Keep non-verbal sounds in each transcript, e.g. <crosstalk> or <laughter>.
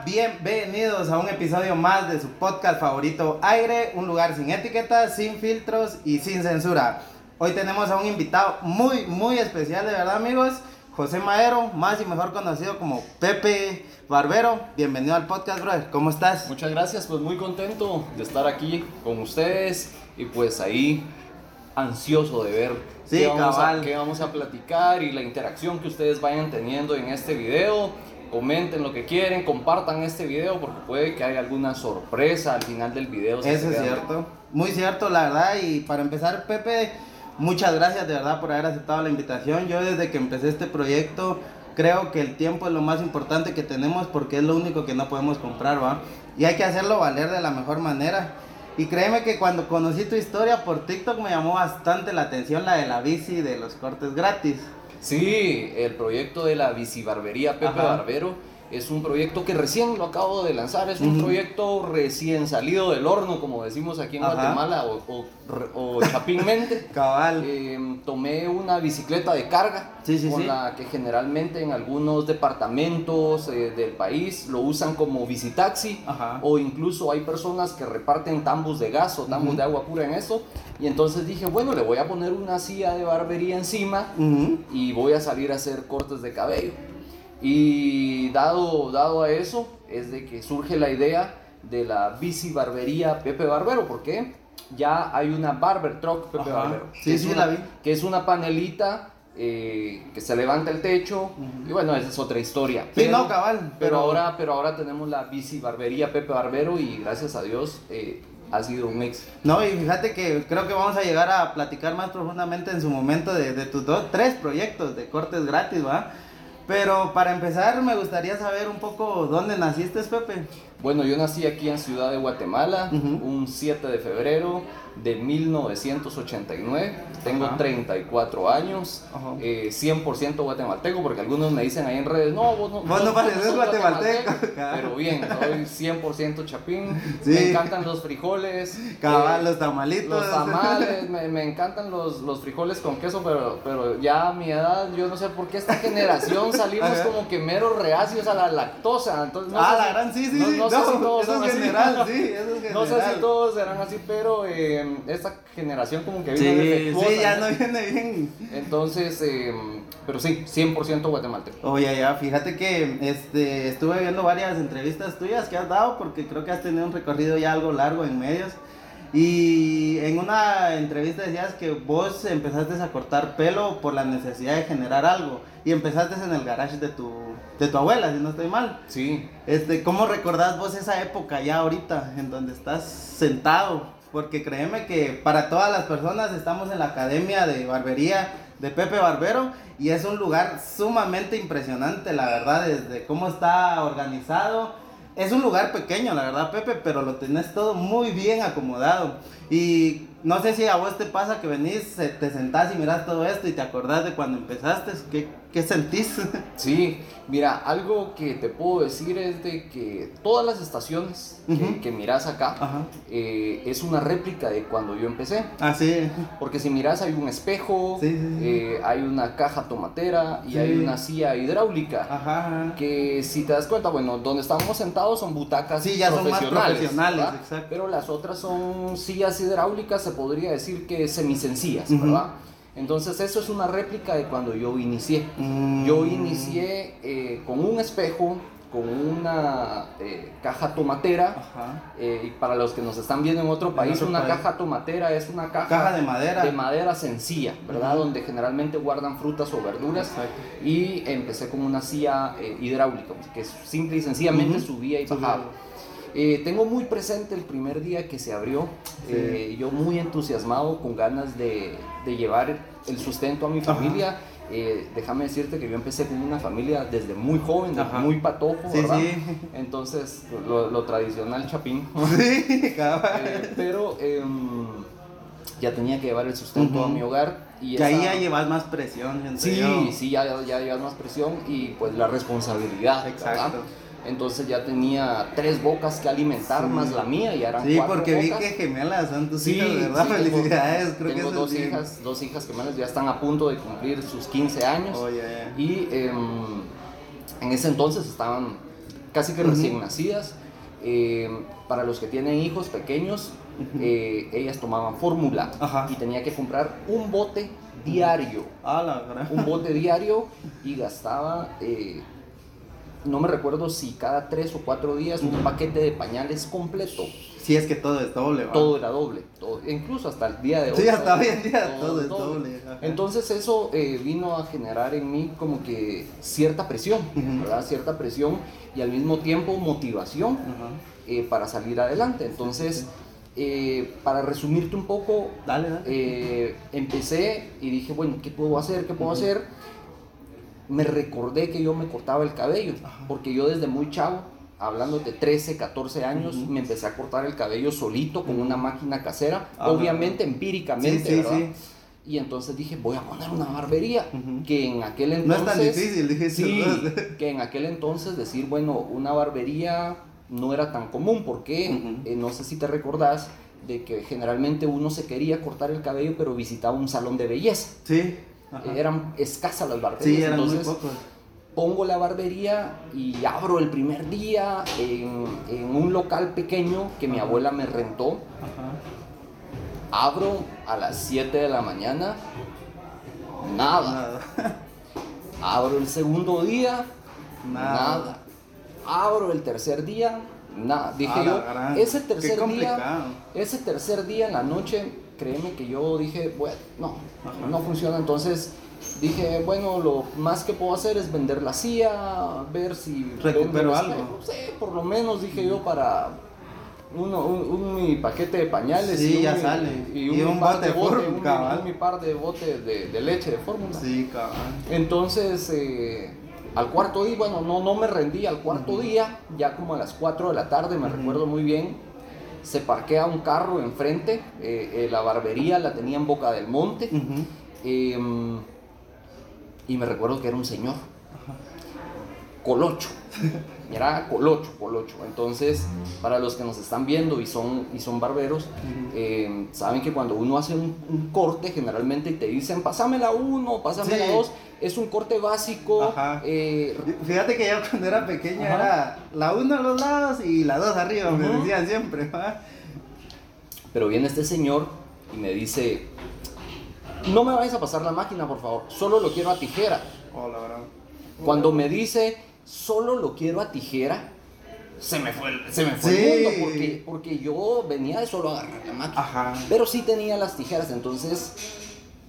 Bienvenidos a un episodio más de su podcast favorito Aire, un lugar sin etiquetas, sin filtros y sin censura. Hoy tenemos a un invitado muy, muy especial, de verdad amigos, José Maero, más y mejor conocido como Pepe Barbero. Bienvenido al podcast, brother. ¿Cómo estás? Muchas gracias, pues muy contento de estar aquí con ustedes y pues ahí ansioso de ver Sí, qué, vamos a, qué vamos a platicar y la interacción que ustedes vayan teniendo en este video. Comenten lo que quieren, compartan este video porque puede que haya alguna sorpresa al final del video. si Eso es cierto, muy cierto, la verdad. Y para empezar, Pepe, muchas gracias de verdad por haber aceptado la invitación. Yo desde que empecé este proyecto creo que el tiempo es lo más importante que tenemos porque es lo único que no podemos comprar, ¿va? Y hay que hacerlo valer de la mejor manera. Y créeme que cuando conocí tu historia por TikTok me llamó bastante la atención la de la bici de los cortes gratis. Sí, el proyecto de la bicibarbería Pepe Ajá. Barbero es un proyecto que recién lo acabo de lanzar, es un Ujú. proyecto recién salido del horno, como decimos aquí en Ajá. Guatemala, o, o, o <laughs> chapinmente. Cabal. Eh, tomé una bicicleta de carga Sí, sí, con sí. la que generalmente en algunos departamentos eh, del país lo usan como bicitaxi Ajá. o incluso hay personas que reparten tambos de gas o tambos Ujú. de agua pura en eso y entonces dije bueno le voy a poner una silla de barbería encima Ujú. y voy a salir a hacer cortes de cabello y dado, dado a eso es de que surge la idea de la bici barbería Pepe Barbero porque ya hay una barber truck Pepe Ajá. Barbero Sí, que es sí, una- la vi. que es una panelita eh, que se levanta el techo y bueno esa es otra historia Sí, no, cabal, pero pero- ahora pero ahora tenemos la bici barbería Pepe Barbero y gracias a Dios eh, ha sido un éxito No, y fíjate que creo que vamos a llegar a platicar más profundamente en su momento de, de tus dos, tres proyectos de cortes gratis, ¿va? Pero para empezar me gustaría saber un poco dónde naciste, Pepe. Bueno, yo nací aquí en Ciudad de Guatemala un 7 de febrero de 1989. Tengo Ajá. 34 años, eh, 100% guatemalteco, porque algunos me dicen ahí en redes, no, vos no, Vos no pareces guatemalteco". Pero bien, soy 100% chapín. Sí. Me encantan los frijoles. Cabal, eh, los tamalitos. los tamales, me, me encantan los, los frijoles con queso, pero, pero ya a mi edad, yo no sé por qué esta generación <laughs> salimos Ajá. como que meros reacios a la lactosa. Entonces, no ah, sé la gran, sí, sí, no- sí. no sé si todos eso son es así. general, sí, eso es general. <laughs> No sé si todos serán así, pero eh, esta generación como que Sí, vino defectuosa. sí, ya ¿no? no viene bien. Entonces, eh, pero sí, 100% guatemalteco. Oye, ya, fíjate que este, estuve viendo varias entrevistas tuyas que has dado porque creo que has tenido un recorrido ya algo largo en medios. Y en una entrevista decías que vos empezaste a cortar pelo por la necesidad de generar algo. Y empezaste en el garage de tu, de tu abuela, si no estoy mal. Sí, Este, ¿Cómo recordás vos esa época ya ahorita en donde estás sentado? Porque créeme que para todas las personas estamos en la academia de barbería de Pepe Barbero y es un lugar sumamente impresionante, la verdad, desde cómo está organizado. Es un lugar pequeño, la verdad, Pepe, pero lo tenés todo muy bien acomodado. Y no sé si a vos te pasa que venís, te sentás y miras todo esto y te acordás de cuando empezaste. ¿Qué, ¿Qué sentís? <laughs> Sí, mira, algo que te puedo decir es de que todas las estaciones que, que miras acá eh, es una réplica de cuando yo empecé. Ah, sí. Porque si miras hay un espejo, Sí, sí, sí. eh, hay una caja tomatera y hay una silla hidráulica. Ajá. ajá. Que si te das cuenta, bueno, donde estamos sentados son butacas Sí, ya son más profesionales. profesionales, exacto. Pero las otras son sillas hidráulicas, se podría decir que semisencillas, Ujú. ¿verdad? Entonces eso es una réplica de cuando yo inicié. Mm. Yo inicié eh, con un espejo, con una eh, caja tomatera. Eh, y para los que nos están viendo en otro En país, otro una país. caja tomatera es una caja, Caja de madera. de madera sencilla, ¿verdad? Donde generalmente guardan frutas o verduras. Exacto. Y empecé con una silla eh, hidráulica, que simple y sencillamente subía y bajaba. Tengo muy presente el primer día que se abrió, Sí. yo muy entusiasmado, con ganas de, de llevar el sustento a mi familia. Eh, déjame decirte que yo empecé con una familia desde muy joven, desde muy patojo, Sí, ¿verdad? sí. Entonces, lo, lo tradicional chapín. <laughs> Sí. Eh, pero em, ya tenía que llevar el sustento a mi hogar. Y Que ahí ya llevas más presión, siento Sí, sí, ya, ya llevas más presión y pues la responsabilidad. Exacto. ¿verdad? Entonces ya tenía tres bocas que alimentar Sí. más la mía y eran Sí, cuatro porque vi que gemelas son tus Sí, hijas, ¿verdad? sí, tengo- Felicidades, creo tengo que eso dos bien. hijas, dos hijas gemelas ya están a punto de cumplir sus 15 años Oh, ya. y em, en ese entonces estaban casi que recién nacidas. Em, para los que tienen hijos pequeños, eh, ellas tomaban fórmula y tenía que comprar un bote diario Ah, la verdad. un bote diario y gastaba, eh, no me recuerdo si cada tres o cuatro días, un paquete de pañales completo. Sí, es que todo es doble, ¿va? Todo era doble, todo, incluso hasta el día de hoy. Sí, hasta hoy en todo- día todo es doble. Entonces eso eh, vino a generar en mí como que cierta presión. ¿verdad? Cierta presión y al mismo tiempo motivación eh, para salir adelante. Entonces, eh, para resumirte un poco, Dale, dale. eh, empecé y dije, bueno, ¿qué puedo hacer? ¿Qué puedo hacer? Me recordé que yo me cortaba el cabello, porque yo desde muy chavo, hablando de 13, 14 años, me empecé a cortar el cabello solito con una máquina casera, Ah, obviamente empíricamente, sí, ¿verdad? sí. Y entonces dije, voy a poner una barbería, que en aquel No entonces... es tan difícil, dije Sí, ¿no? <laughs> que en aquel entonces decir, bueno, una barbería no era tan común, porque eh, no sé si te recordás de que generalmente uno se quería cortar el cabello, pero visitaba un salón de belleza. Sí. Ajá. Eran escasas las barberías. Sí, eran entonces, muy pongo la barbería y abro el primer día en, en un local pequeño que mi abuela me rentó. Ajá. Abro a las 7 de la mañana, nada. Nada. <laughs> Abro el segundo día, Nada. nada. Abro el tercer día, nada. Dije yo, gran- ese tercer día, ese tercer día en la noche, créeme que yo dije, bueno, no, Ajá. no funciona. Entonces dije, bueno, lo más que puedo hacer es vender la silla, ver si Recupero el algo. espejo. Sí, por lo menos dije yo para uno, un, un mi paquete de pañales Sí, y ya un, sale. y Y un, par bote de bote, mi- cabal. mi par de botes de, de leche de fórmula. Sí, cabrón. Entonces, eh, al cuarto día, bueno, no, no me rendí, al cuarto día, ya como a las 4 de la tarde, me recuerdo muy bien, se parquea un carro enfrente, eh, eh, la barbería la tenía en Boca del Monte, eh, y me recuerdo que era un señor, colocho, era colocho, colocho. Entonces, para los que nos están viendo y son, y son barberos, eh, saben que cuando uno hace un, un corte, generalmente te dicen, pásame la 1, pásame Sí. la 2, es un corte básico. Ajá. eh, Fíjate que yo cuando era pequeño Ajá. era la 1 a los lados y la 2 arriba, me decían siempre. pero viene este señor y me dice, no me vayas a pasar la máquina, por favor, solo lo quiero a tijera. Oh, la verdad. Cuando me dice, solo lo quiero a tijera, se me fue el, se me fue Sí. el mundo porque, porque yo venía de solo agarrar la máquina. Ajá. Pero sí tenía las tijeras, entonces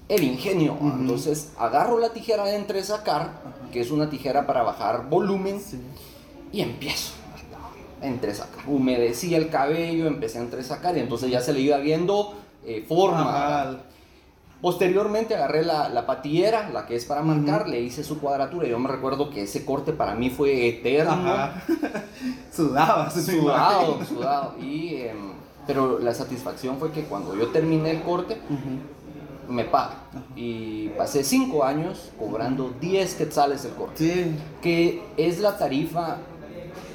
el ingenio. Entonces agarro la tijera de entre sacar, que es una tijera para bajar volumen, Sí. y empiezo. a entresacar. Humedecía el cabello, empecé a entresacar y entonces ya se le iba viendo eh, forma. Ajá. Posteriormente agarré la, la patillera, la que es para marcar, le hice su cuadratura. Yo me recuerdo que ese corte para mí fue eterno. <laughs> Me Sudado, sudado. Y, em, pero la satisfacción fue que cuando yo terminé el corte, me pague. Y pasé cinco años cobrando 10 quetzales el corte, Sí. que es la tarifa,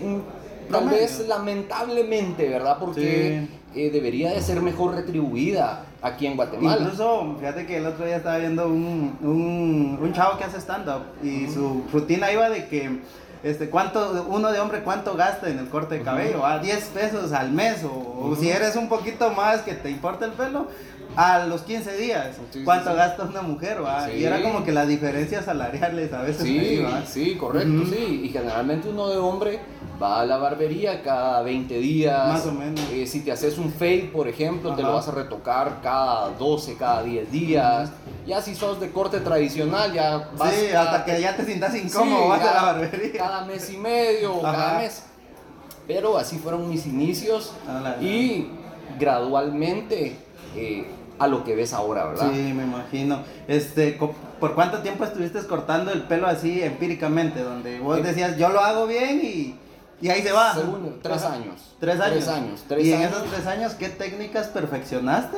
mm, tal vez lamentablemente, ¿verdad? Porque eh, debería de ser mejor retribuida aquí en Guatemala. Incluso, fíjate que el otro día estaba viendo un, un, un chavo que hace stand-up y su rutina iba de que, este, cuánto, uno de hombre, cuánto gasta en el corte de cabello, a 10 pesos al mes, o, o si eres un poquito más que te importa el pelo, a los 15 días, Sí, cuánto sí. gasta una mujer, ¿va? Y era como que las diferencias salariales a veces. ahí, Sí, ¿va? sí, correcto, sí. Y generalmente uno de hombre va a la barbería cada 20 días. Más o menos. Eh, si te haces un fade, por ejemplo, te lo vas a retocar cada 12, cada 10 días. Ya si sos de corte tradicional, ya vas Sí, cada- hasta que ya te sientas Sí, incómodo, vas a la cada- barbería. Cada mes y medio, o cada mes. Pero así fueron mis inicios y gradualmente eh, a lo que ves ahora, ¿verdad? Sí, me imagino. Este, ¿por cuánto tiempo estuviste cortando el pelo así empíricamente? Donde vos Eh, decías, yo lo hago bien y, y ahí se va. Según- tres años. Tres años. Tres años, tres y en años. esos tres años, ¿qué técnicas perfeccionaste?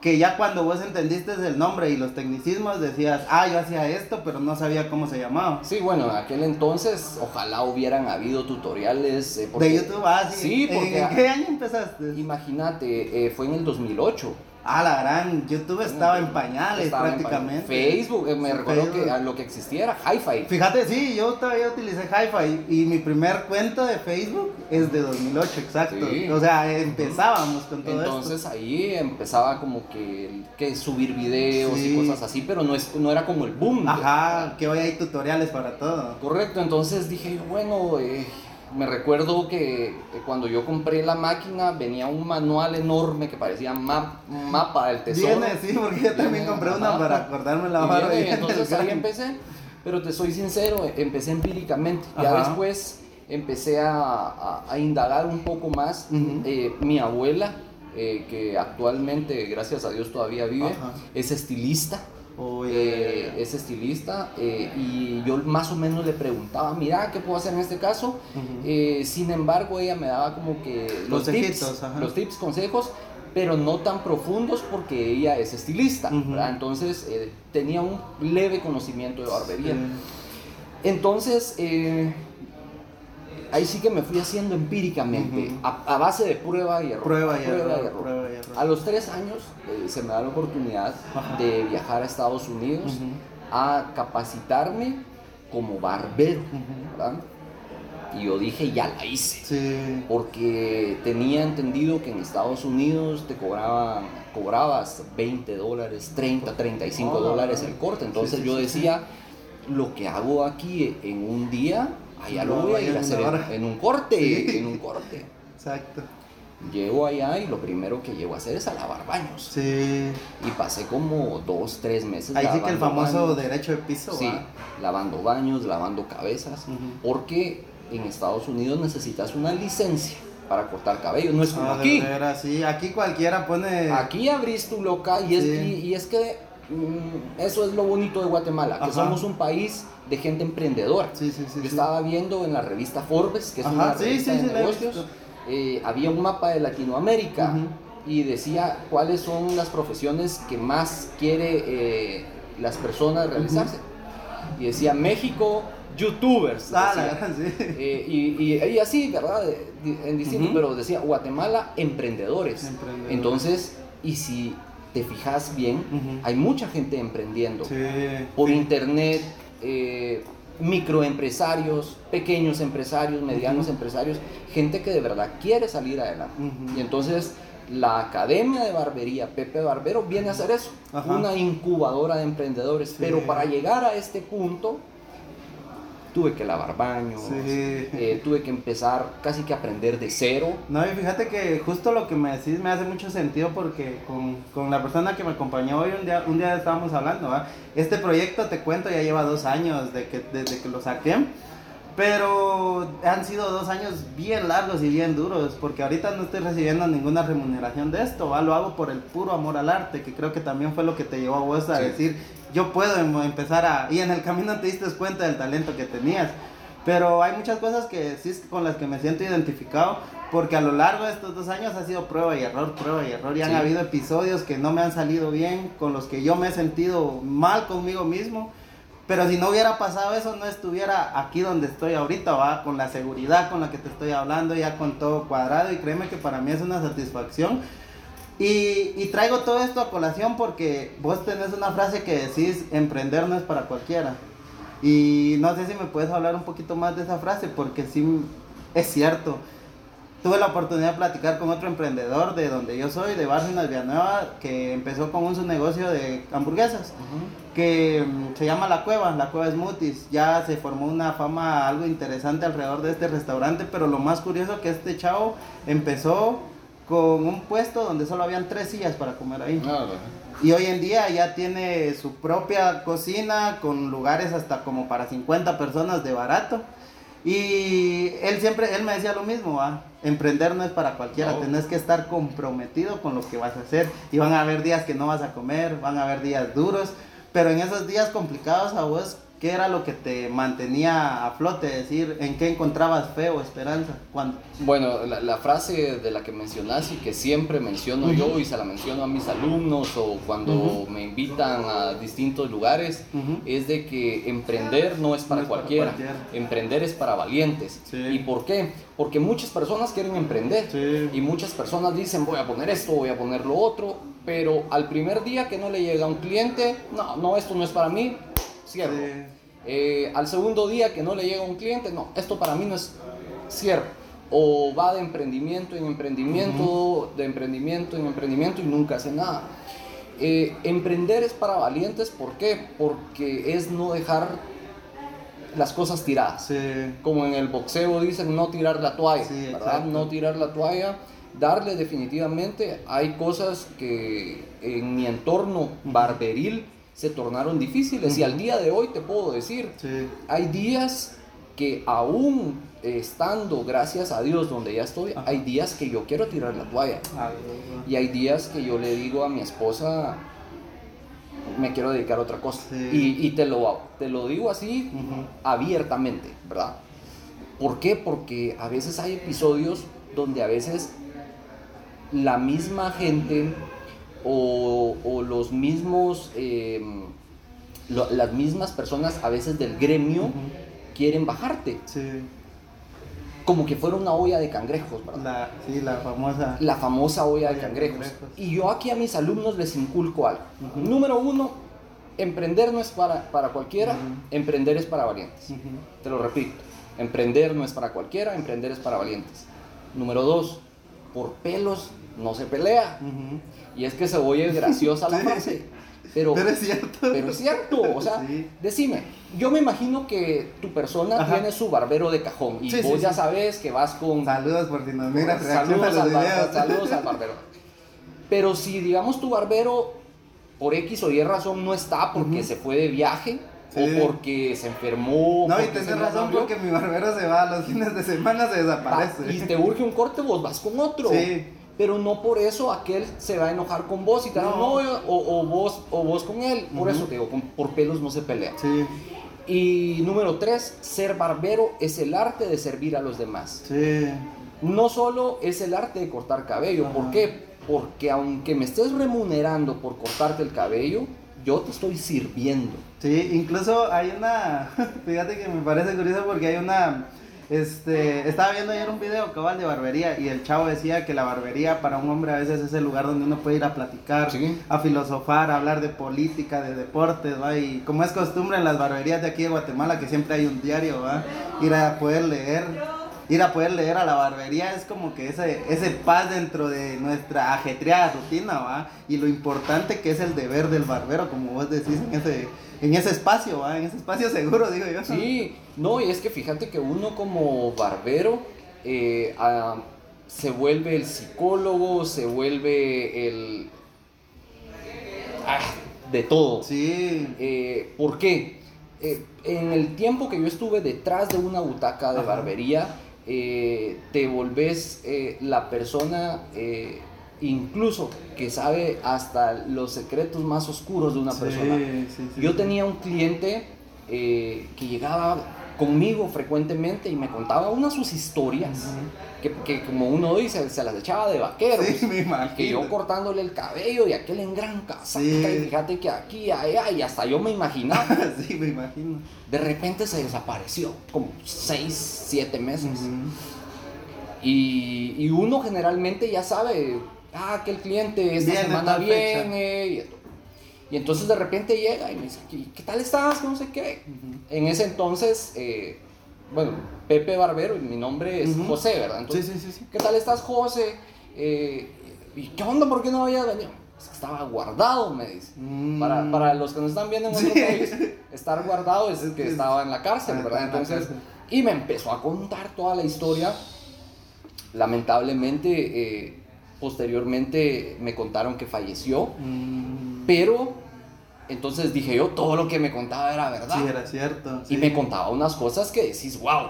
Que ya cuando vos entendiste el nombre y los tecnicismos decías, ah, yo hacía esto, pero no sabía cómo se llamaba. Sí, bueno, en aquel entonces ojalá hubieran habido tutoriales. eh, porque- De YouTube, ah, sí. Sí, ¿En- porque ¿En qué año empezaste? imagínate, eh, fue en el 2008. Ah, la gran, YouTube estaba en pañales Estaba en prácticamente. Facebook, eh, me recuerdo Facebook. que a lo que existía era Hi-Fi. Fíjate, sí, yo todavía utilicé Hi-Fi y mi primer cuenta de Facebook es de 2008, exacto. Sí. O sea, empezábamos con todo Entonces ahí empezaba como que, que subir videos Sí. y cosas así, pero no, es, no era como el boom. Ajá, que hoy hay tutoriales para todo. Correcto, entonces dije bueno, eh, me recuerdo que cuando yo compré la máquina venía un manual enorme que parecía map- mapa del tesoro. Viene, sí, porque yo también Viene, compré una ajá. para acordarme la Y barba. viene, entonces ahí empecé, pero te soy sincero, eh, empecé empíricamente. Ya Ajá. después empecé a, a- a indagar un poco más. Ujú. Eh, mi abuela, eh, que actualmente, gracias a Dios, todavía vive, Ajá. es estilista. Eh, es estilista eh, y yo más o menos le preguntaba, mira, ¿qué puedo hacer en este caso? Eh, sin embargo, ella me daba como que los tips, ajá. los tips, consejos, pero no tan profundos porque ella es estilista. Entonces tenía un leve conocimiento de barbería. Sí. Entonces, ahí sí que me fui haciendo empíricamente, a, a base de prueba y error. Prueba y error, error. prueba y error. A los tres años eh, se me da la oportunidad Ajá. de viajar a Estados Unidos a capacitarme como barbero. Y yo dije, ya la hice. Sí. Porque tenía entendido que en Estados Unidos te cobraban, cobrabas 20 dólares, 30, 35 Oh, dólares el corte. Entonces sí, yo sí, decía, lo que hago aquí en un día, allá lo voy a ir a hacer en, un corte, Sí. en un corte. Exacto. Llego allá y lo primero que llego a hacer es a lavar baños. Sí. Y pasé como dos, tres meses. Ahí sí que el famoso baños. derecho de piso, Sí, ¿va? lavando baños, lavando cabezas. Porque en Estados Unidos necesitas una licencia para cortar cabello. No es como Ah, aquí. sí. Aquí cualquiera pone. Aquí abrís tu local y es, y, y es que mm, eso es lo bonito de Guatemala, que somos un país de gente emprendedora. Sí, sí, sí. Yo estaba viendo en la revista Forbes, que es Ajá, una revista de negocios, eh, había un mapa de Latinoamérica y decía cuáles son las profesiones que más quiere eh, las personas realizarse. Y decía México, youtubers. Ah, decía. sí. Eh, y, y, y así, ¿verdad? En distinto, pero decía Guatemala, emprendedores. Emprendedores. Entonces, y si te fijas bien, hay mucha gente emprendiendo Sí. por internet, eh, microempresarios, pequeños empresarios, medianos empresarios, gente que de verdad quiere salir adelante. Y entonces la Academia de Barbería Pepe Barbero viene a hacer eso, Ajá. una incubadora de emprendedores. Sí. Pero para llegar a este punto, tuve que lavar baños, Sí. eh, tuve que empezar casi que a aprender de cero. No, y fíjate que justo lo que me decís me hace mucho sentido porque con, con la persona que me acompañó hoy un día, un día estábamos hablando, ¿va? Este proyecto, te cuento, ya lleva dos años de que, desde que lo saqué, pero han sido dos años bien largos y bien duros porque ahorita no estoy recibiendo ninguna remuneración de esto, ¿va? Lo hago por el puro amor al arte, que creo que también fue lo que te llevó a vos a Sí. decir, yo puedo em- empezar a... Y en el camino te diste cuenta del talento que tenías. Pero hay muchas cosas que sí con las que me siento identificado, porque a lo largo de estos dos años ha sido prueba y error, prueba y error. Y han Sí. habido episodios que no me han salido bien, con los que yo me he sentido mal conmigo mismo. Pero si no hubiera pasado eso, no estuviera aquí donde estoy ahorita, va, con la seguridad con la que te estoy hablando, ya con todo cuadrado. Y créeme que para mí es una satisfacción. Y, y traigo todo esto a colación porque vos tenés una frase que decís, emprender no es para cualquiera. Y no sé si me puedes hablar un poquito más de esa frase, porque sí es cierto. Tuve la oportunidad de platicar con otro emprendedor de donde yo soy, de Bárcenas Villanueva, que empezó con un su negocio de hamburguesas, que mm, se llama La Cueva, La Cueva Smoothies. Ya se formó una fama algo interesante alrededor de este restaurante, pero lo más curioso que este chavo empezó con un puesto donde solo habían tres sillas para comer ahí. Ah, Y hoy en día ya tiene su propia cocina con lugares hasta como para 50 personas de barato. Y él siempre, él me decía lo mismo, ¿va? emprender no es para cualquiera, No. tenés que estar comprometido con lo que vas a hacer. Y van a haber días que no vas a comer, van a haber días duros, pero en esos días complicados a vos, ¿qué era lo que te mantenía a flote? Es decir, ¿en qué encontrabas fe o esperanza? ¿Cuándo? Bueno, la, la frase de la que mencionas y que siempre menciono yo y se la menciono a mis alumnos o cuando me invitan a distintos lugares es de que emprender no es para, No es para cualquiera. emprender es para valientes. Sí. ¿Y por qué? Porque muchas personas quieren emprender Sí. y muchas personas dicen voy a poner esto, voy a poner lo otro, pero al primer día que no le llega un cliente, no, no, esto no es para mí, cierro. Sí. Eh, al segundo día que no le llega un cliente, no, esto para mí no es cierto. O va de emprendimiento en emprendimiento, de emprendimiento en emprendimiento y nunca hace nada. Eh, emprender es para valientes, ¿por qué? Porque es no dejar las cosas tiradas. Sí. Como en el boxeo dicen, no tirar la toalla, Sí, ¿verdad? No tirar la toalla, darle definitivamente. Hay cosas que en mi entorno barberil se tornaron difíciles y al día de hoy te puedo decir, Sí. hay días que aún estando, gracias a Dios, donde ya estoy, Ajá. hay días que yo quiero tirar la toalla. Ah, Y hay días que yo le digo a mi esposa, me quiero dedicar a otra cosa. Sí. Y, y te, lo, te lo digo así abiertamente, ¿verdad? ¿Por qué? Porque a veces hay episodios donde a veces la misma gente o, o los mismos, eh, lo- las mismas personas a veces del gremio quieren bajarte, Sí. como que fuera una olla de cangrejos, ¿verdad? La, sí, la famosa. la famosa olla de Olla de cangrejos. cangrejos. Y yo aquí a mis alumnos les inculco algo. Número uno, emprender no es para, para cualquiera, emprender es para valientes. Te lo repito, emprender no es para cualquiera, emprender es para valientes. Número dos, por pelos no se pelea. Y es que se oye graciosa la <laughs> frase. Pero, Pero es cierto. pero es cierto, o sea, Sí. decime, yo me imagino que tu persona Ajá. tiene su barbero de cajón y Sí, vos sí, ya sabes que vas con Saludos por si nos miras. saludos, a al los videos. saludos al barbero. Pero si, digamos, tu barbero por X o Y razón no está porque se fue de viaje Sí. o porque se enfermó. No, y porque tenés razón murió, porque mi barbero se va los fines de semana, se desaparece. y te urge un corte, vos vas con otro. Sí. Pero no por eso aquel se va a enojar con vos y decir, No. "No, o, o vos, o vos con él. Por eso te digo, con- por pelos no se pelea. Sí, Y número tres, ser barbero es el arte de servir a los demás. sí. no solo es el arte de cortar cabello. ¿Por qué? Porque aunque me estés remunerando por cortarte el cabello, yo te estoy sirviendo. Sí, incluso hay una, <laughs> fíjate que me parece curioso porque hay una, este, estaba viendo ayer un video cabal de barbería y el chavo decía que la barbería para un hombre a veces es el lugar donde uno puede ir a platicar, Sí. a filosofar, a hablar de política, de deportes, ¿va? Y como es costumbre en las barberías de aquí de Guatemala que siempre hay un diario, ¿va? Ir a poder leer. Ir a poder leer a la barbería es como que ese, ese paz dentro de nuestra ajetreada rutina, ¿va? Y lo importante que es el deber del barbero, como vos decís en ese, en ese espacio, ¿va? En ese espacio seguro, <laughs> digo yo. Sí, no, y es que fíjate que uno como barbero eh, ah, se vuelve el psicólogo, se vuelve el... ah, de todo. Sí. Eh, ¿Por qué? Eh, en el tiempo que yo estuve detrás de una butaca de Ajá. barbería, eh, te volvés eh, la persona eh, incluso que sabe hasta los secretos más oscuros de una Sí, persona. sí, sí, Yo tenía un cliente que llegaba conmigo frecuentemente y me contaba unas sus historias que, que como uno dice se las echaba de vaquero Sí, que yo cortándole el cabello y aquel en gran casaca Sí. y fíjate que aquí allá y hasta yo me imaginaba. <laughs> Sí, me imagino. de repente se desapareció como 6, 7 meses. Y, y uno generalmente ya sabe ah que el cliente esta Viene semana viene y, esto. Y entonces de repente llega y me dice ¿qué, tal estás? no sé qué en ese entonces eh, bueno Pepe Barbero y mi nombre es. José verdad entonces Sí, sí, sí, sí. ¿Qué tal estás, José? Eh, ¿Y qué onda? ¿Por qué no había venido? Es que estaba guardado, me dice. Mm. Para, para los que nos están viendo en otro Sí. país, estar guardado es que estaba en la cárcel, Ah, ¿verdad? Entonces, y me empezó a contar toda la historia. Lamentablemente, eh, posteriormente me contaron que falleció, Mm, pero entonces dije yo, todo lo que me contaba era verdad. Sí, era cierto. Y me contaba unas cosas que decís, wow,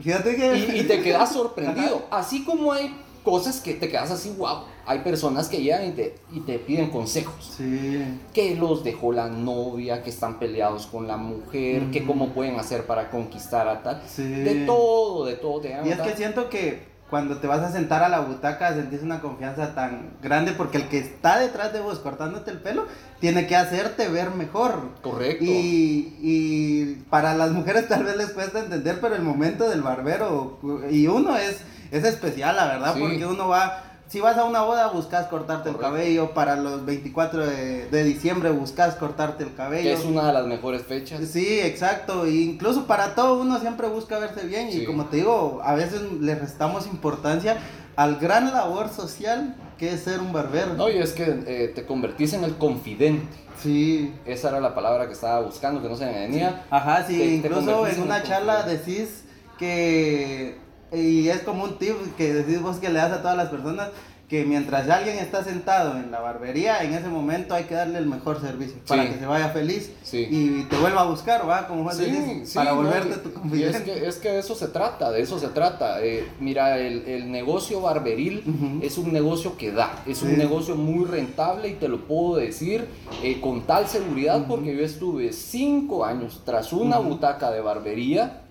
Fíjate que. y, y te quedas <laughs> sorprendido. Así como hay cosas que te quedas así, wow. Hay personas que llegan y te, y te piden consejos. Sí. Que los dejó la novia, que están peleados con la mujer, que Ujú. cómo pueden hacer para conquistar a tal. Sí. De todo, de todo. Te Y es que siento que cuando te vas a sentar a la butaca sentís una confianza tan grande porque el que está detrás de vos cortándote el pelo tiene que hacerte ver mejor. Correcto. Y, y para las mujeres tal vez les cuesta entender, pero el momento del barbero y uno es, es especial, la verdad, Sí. porque uno va, si vas a una boda buscas cortarte el cabello, para los 24 de, de diciembre buscas cortarte el cabello. que es una de las mejores fechas. Sí, exacto. E incluso para todo uno siempre busca verse bien. Sí. Y como te digo, a veces le restamos importancia al gran labor social que es ser un barbero. No, y es que eh, te convertís en el confidente. Sí. Esa era la palabra que estaba buscando, que no se me venía. Ajá, sí. Te- te incluso convertís en una un charla confidente. decís que. Y es como un tip que decís vos que le das a todas las personas. Que mientras alguien está sentado en la barbería, en ese momento hay que darle el mejor servicio para Sí. que se vaya feliz Sí. y te vuelva a buscar, ¿va? Como vos decís, para no, volverte y- tu confidente. es que, es que de eso se trata, de eso se trata. Eh, mira, el, el negocio barberil Ujú. es un negocio que da, es un Sí. negocio muy rentable y te lo puedo decir eh, con tal seguridad Ujú. porque yo estuve cinco años tras una Ujú. butaca de barbería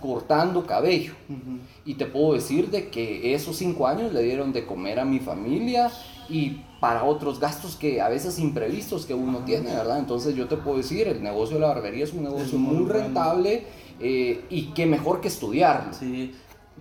cortando cabello. Y te puedo decir de que esos cinco años le dieron de comer a mi familia y para otros gastos que a veces imprevistos que uno tiene, ¿verdad? Entonces yo te puedo decir, el negocio de la barbería es un negocio muy muy, bueno. rentable eh, y que mejor que estudiarlo. Sí.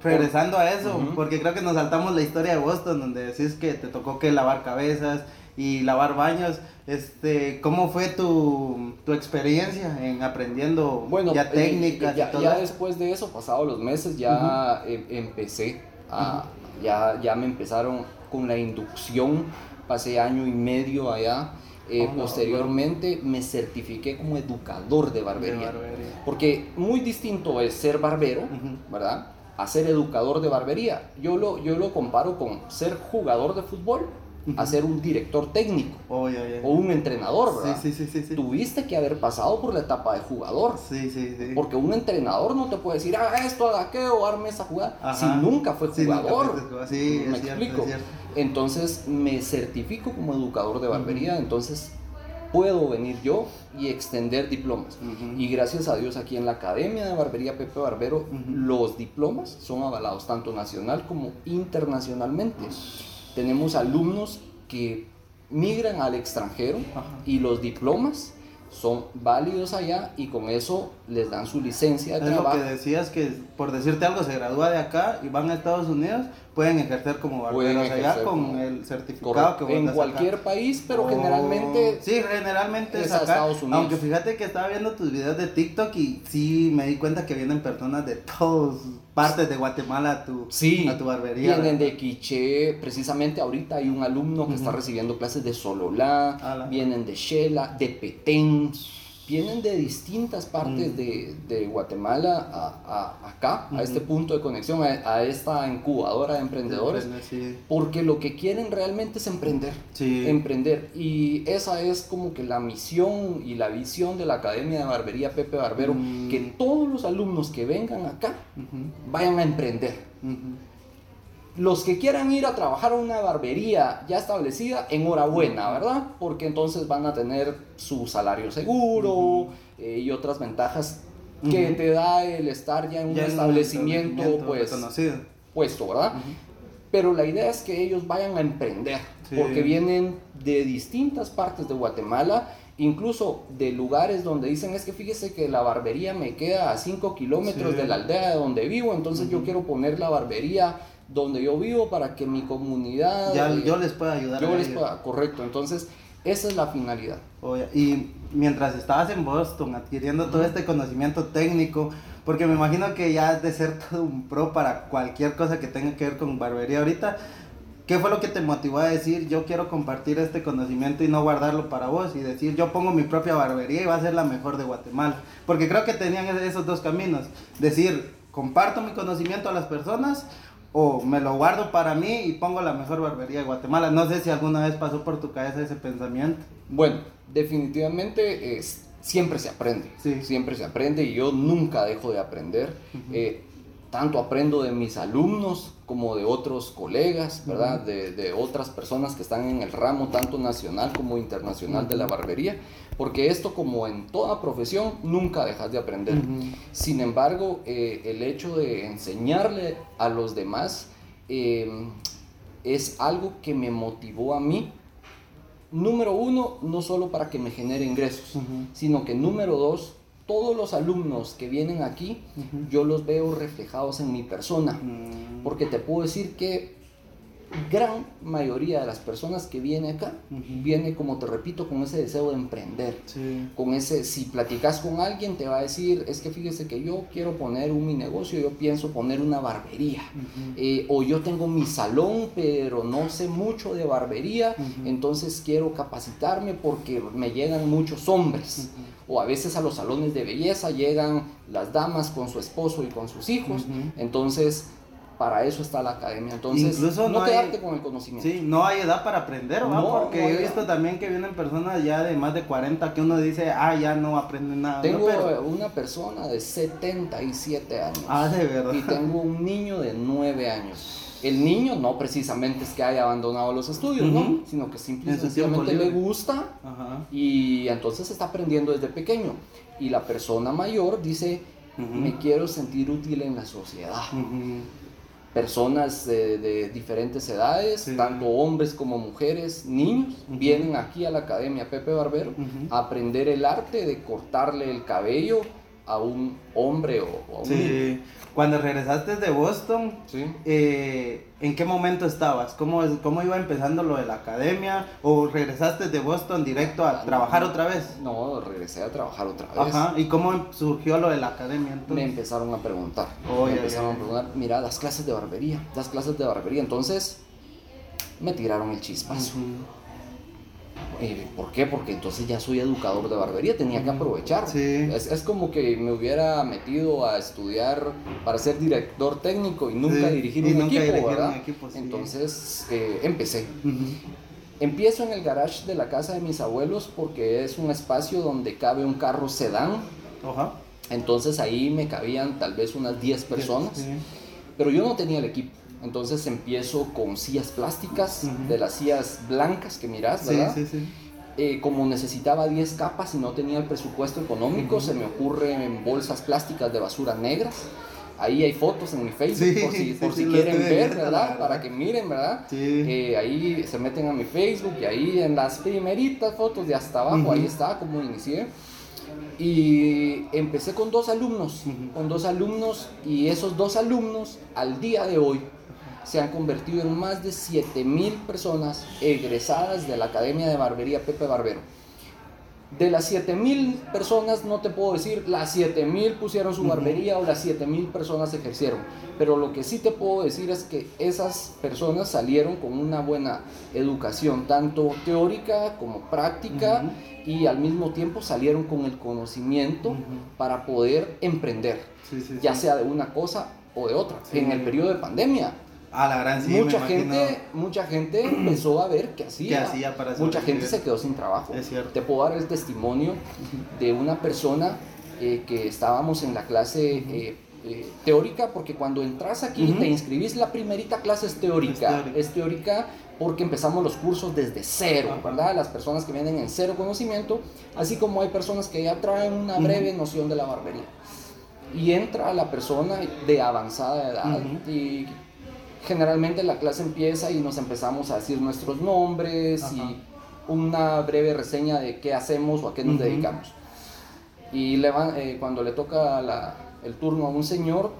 Regresando a eso, porque creo que nos saltamos la historia de Boston, donde decís que te tocó que lavar cabezas y lavar baños. Este, ¿cómo fue tu, tu experiencia en aprendiendo Bueno, ya eh, técnicas ya, y todo? ya después de eso, pasados los meses, ya em- empecé a, ya, ya me empezaron con la inducción, pasé año y medio allá. Eh, Oh, no, posteriormente me certifiqué como educador de De barbería. Porque muy distinto es ser barbero. ¿verdad? A ser educador de barbería. Yo lo, yo lo comparo con ser jugador de fútbol a ser un director técnico oye. o un entrenador, ¿verdad? Sí, sí, sí, Tuviste que haber pasado por la etapa de jugador. sí, sí. sí. Porque un entrenador no te puede decir, haga esto, haga aquello, arme esa jugada, Ajá. si nunca fue nunca jugador. Sí, me es cierto, explico. es. Entonces me certifico como educador de barbería, entonces puedo venir yo y extender diplomas. Ujú. Y gracias a Dios aquí en la Academia de Barbería Pepe Barbero, Ujú. los diplomas son avalados tanto nacional como internacionalmente. Tenemos alumnos que migran al extranjero Ajá. y los diplomas son válidos allá y con eso les dan su licencia de Es lo trabajo. que decías que por decirte algo se gradúa de acá y van a Estados Unidos, pueden ejercer como barberos allá con el certificado Correcto, que en cualquier país, pero Oh, generalmente Sí, generalmente es acá. Estados Unidos. Aunque fíjate que estaba viendo tus videos de TikTok y sí me di cuenta que vienen personas de todas partes de Guatemala a tu, Sí, a tu barbería. vienen ¿verdad? de Quiché, precisamente ahorita hay un alumno que está recibiendo clases de Sololá, vienen de Shela, de Petén, vienen de distintas partes Mm. de, de Guatemala a, a- acá, a este punto de conexión, a, a esta incubadora de emprendedores, Sí, porque lo que quieren realmente es emprender. sí. Emprender y esa es como que la misión y la visión de la Academia de Barbería Pepe Barbero, Mm. que todos los alumnos que vengan acá vayan a emprender. ujú. Los que quieran ir a trabajar a una barbería ya establecida, enhorabuena, ¿verdad? Porque entonces van a tener su salario seguro eh, y otras ventajas que te da el estar ya en un Ya en un establecimiento, pues reconocido. puesto, ¿verdad? Pero la idea es que ellos vayan a emprender, Sí. porque vienen de distintas partes de Guatemala, incluso de lugares donde dicen, es que fíjese que la barbería me queda a 5 kilómetros Sí. de la aldea de donde vivo, entonces yo quiero poner la barbería donde yo vivo para que mi comunidad... Ya, eh, yo les puedo ayudar. yo a les pueda- correcto, entonces esa es la finalidad. Y mientras estabas en Boston adquiriendo todo este conocimiento técnico, porque me imagino que ya has de ser todo un pro para cualquier cosa que tenga que ver con barbería ahorita, ¿qué fue lo que te motivó a decir yo quiero compartir este conocimiento y no guardarlo para vos y decir yo pongo mi propia barbería y va a ser la mejor de Guatemala? Porque creo que tenían esos dos caminos, decir comparto mi conocimiento a las personas o me lo guardo para mí y pongo la mejor barbería de Guatemala. No sé si alguna vez pasó por tu cabeza ese pensamiento. Bueno, definitivamente es, siempre se aprende, Sí. siempre se aprende y yo nunca dejo de aprender. Eh, tanto aprendo de mis alumnos como de otros colegas, ¿verdad? de, de otras personas que están en el ramo tanto nacional como internacional de la barbería, porque esto como en toda profesión nunca dejas de aprender. Sin embargo, eh, el hecho de enseñarle a los demás eh, es algo que me motivó a mí. Número uno, no solo para que me genere ingresos, sino que número dos, todos los alumnos que vienen aquí, yo los veo reflejados en mi persona. Porque te puedo decir que gran mayoría de las personas que viene acá, viene, como te repito, con ese deseo de emprender. Sí. Con ese, si platicas con alguien, te va a decir, es que fíjese que yo quiero poner un mi negocio, yo pienso poner una barbería. Eh, o yo tengo mi salón, pero no sé mucho de barbería, entonces quiero capacitarme porque me llegan muchos hombres. O a veces a los salones de belleza llegan las damas con su esposo y con sus hijos. Entonces, para eso está la academia. Entonces, Incluso no, no hay- quedarte con el conocimiento. Sí, no hay edad para aprender, ¿va? No, Porque no he edad. visto también que vienen personas ya de más de 40 que uno dice, ah, ya no aprenden nada. Tengo. Pero- una persona de 77 años. Ah, de verdad. y tengo un niño de 9 años. El niño no precisamente es que haya abandonado los estudios, ¿no? Sino que simple y En su tiempo sencillamente le gusta Ajá. y entonces está aprendiendo desde pequeño. Y la persona mayor dice, me quiero sentir útil en la sociedad. Ujú. Personas de, de diferentes edades, Sí. tanto hombres como mujeres, niños, vienen aquí a la Academia Pepe Barbero a aprender el arte de cortarle el cabello a un hombre o, o a un niño. Sí. Cuando regresaste de Boston, Sí. eh, ¿en qué momento estabas? ¿Cómo, es- ¿Cómo iba empezando lo de la academia? ¿O regresaste de Boston directo a trabajar otra vez? No, regresé a trabajar otra vez. Ajá. ¿Y cómo surgió lo de la academia Me entonces? empezaron a preguntar. Oh, me ya, empezaron ya, a preguntar, mira, las clases de barbería, las clases de barbería. Entonces, me tiraron el chispazo. Ujú. Eh, ¿Por qué? Porque entonces ya soy educador de barbería, tenía que aprovechar. Sí. Es, es como que me hubiera metido a estudiar para ser director técnico y nunca Sí, dirigir y un nunca equipo, un ¿verdad? sí. Entonces, eh, empecé. Empiezo en el garage de la casa de mis abuelos porque es un espacio donde cabe un carro sedán. Ajá. Entonces ahí me cabían tal vez unas 10 personas. Pero yo no tenía el equipo. Entonces empiezo con sillas plásticas, Ujú. de las sillas blancas que mirás, Sí, ¿verdad? sí, sí. Eh, como necesitaba 10 capas y no tenía el presupuesto económico, se me ocurren bolsas plásticas de basura negras. Ahí hay fotos en mi Facebook Sí, por si, sí, por sí, si lo quieren ver, ¿verdad? verdad. Para que miren, ¿verdad? Sí. Eh, ahí se meten a mi Facebook y ahí en las primeritas fotos de hasta abajo, Ujú. ahí está como inicié. Y empecé con dos alumnos, Ujú. con dos alumnos y esos dos alumnos al día de hoy se han convertido en más de 7000 personas egresadas de la Academia de Barbería Pepe Barbero. De las 7000 personas no te puedo decir las 7000 pusieron su barbería o las 7000 personas ejercieron, pero lo que sí te puedo decir es que esas personas salieron con una buena educación, tanto teórica como práctica, y al mismo tiempo salieron con el conocimiento para poder emprender, Sí, sí, ya sí. sea de una cosa o de otra. En el periodo de pandemia, A la gran sí, me mucha imagino. gente, mucha gente empezó a ver qué hacía. ¿Qué hacía para mucha gente se quedó sin trabajo. Es cierto. Te puedo dar el testimonio de una persona eh, que estábamos en la clase eh, eh, teórica, porque cuando entras aquí Ujú. te inscribís, la primerita clase es teórica. Es teórica. Es teórica porque empezamos los cursos desde cero. ¿verdad? Las personas que vienen en cero conocimiento, así como hay personas que ya traen una breve noción de la barbería. y entra la persona de avanzada edad y generalmente la clase empieza y nos empezamos a decir nuestros nombres Ajá. y una breve reseña de qué hacemos o a qué nos dedicamos. Y le van- eh, cuando le toca la- el turno a un señor,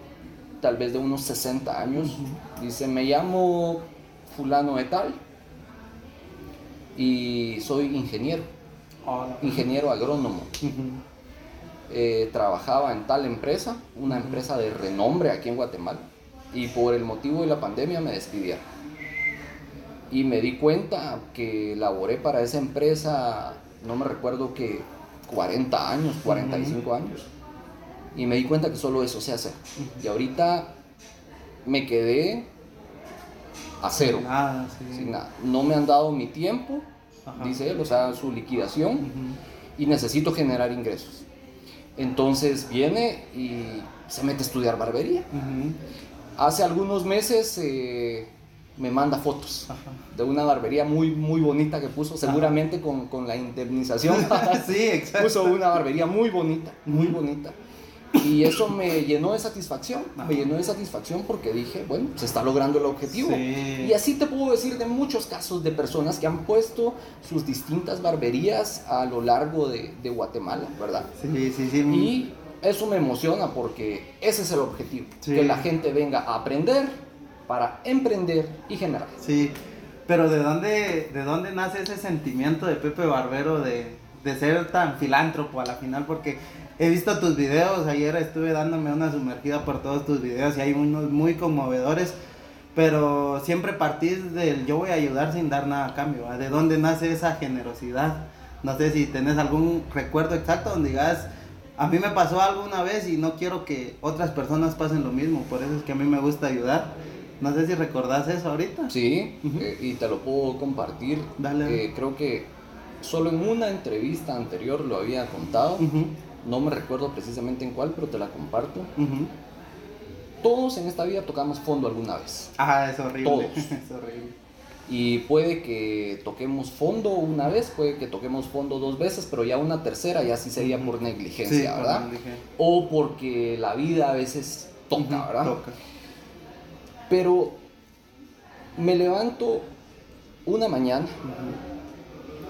tal vez de unos 60 años, dice, me llamo fulano de tal y soy ingeniero, Hola. ingeniero agrónomo. Eh, trabajaba en tal empresa, una empresa de renombre aquí en Guatemala, y por el motivo de la pandemia me despidieron. Y me di cuenta que laboré para esa empresa, no me recuerdo que 40 años, 45 años. Y me di cuenta que solo eso sé hacer. Y ahorita me quedé a cero. Nada, sí. sin nada. No me han dado mi tiempo, Ajá. dice él, o sea, su liquidación y necesito generar ingresos. Entonces viene y se mete a estudiar barbería. Hace algunos meses eh, me manda fotos Ajá. de una barbería muy, muy bonita que puso, seguramente con, con la indemnización. <laughs> sí, exacto. puso una barbería muy bonita, muy bonita. Y eso me llenó de satisfacción, Ajá. me llenó de satisfacción porque dije, bueno, se está logrando el objetivo. Sí. Y así te puedo decir de muchos casos de personas que han puesto sus distintas barberías a lo largo de, de Guatemala, ¿verdad? Sí, sí, sí. Y eso me emociona porque ese es el objetivo, Sí. que la gente venga a aprender para emprender y generar. Sí, pero ¿de dónde, ¿de dónde nace ese sentimiento de Pepe Barbero de, de ser tan filántropo a la final? Porque he visto tus videos, ayer estuve dándome una sumergida por todos tus videos y hay unos muy conmovedores, pero siempre partís del yo voy a ayudar sin dar nada a cambio. ¿va? ¿De dónde nace esa generosidad? No sé si tenés algún recuerdo exacto donde digas, a mí me pasó algo una vez y no quiero que otras personas pasen lo mismo, por eso es que a mí me gusta ayudar. No sé si recordás eso ahorita. Sí, eh, y te lo puedo compartir. Dale. Eh, creo que solo en una entrevista anterior lo había contado. No me recuerdo precisamente en cuál, pero te la comparto. Todos en esta vida tocamos fondo alguna vez. Ah, es horrible. Todos. <laughs> es horrible. Y puede que toquemos fondo una vez, puede que toquemos fondo dos veces, pero ya una tercera ya sí sería por negligencia, Sí, ¿verdad? O porque la vida a veces toca, ¿verdad? Toca. Pero me levanto una mañana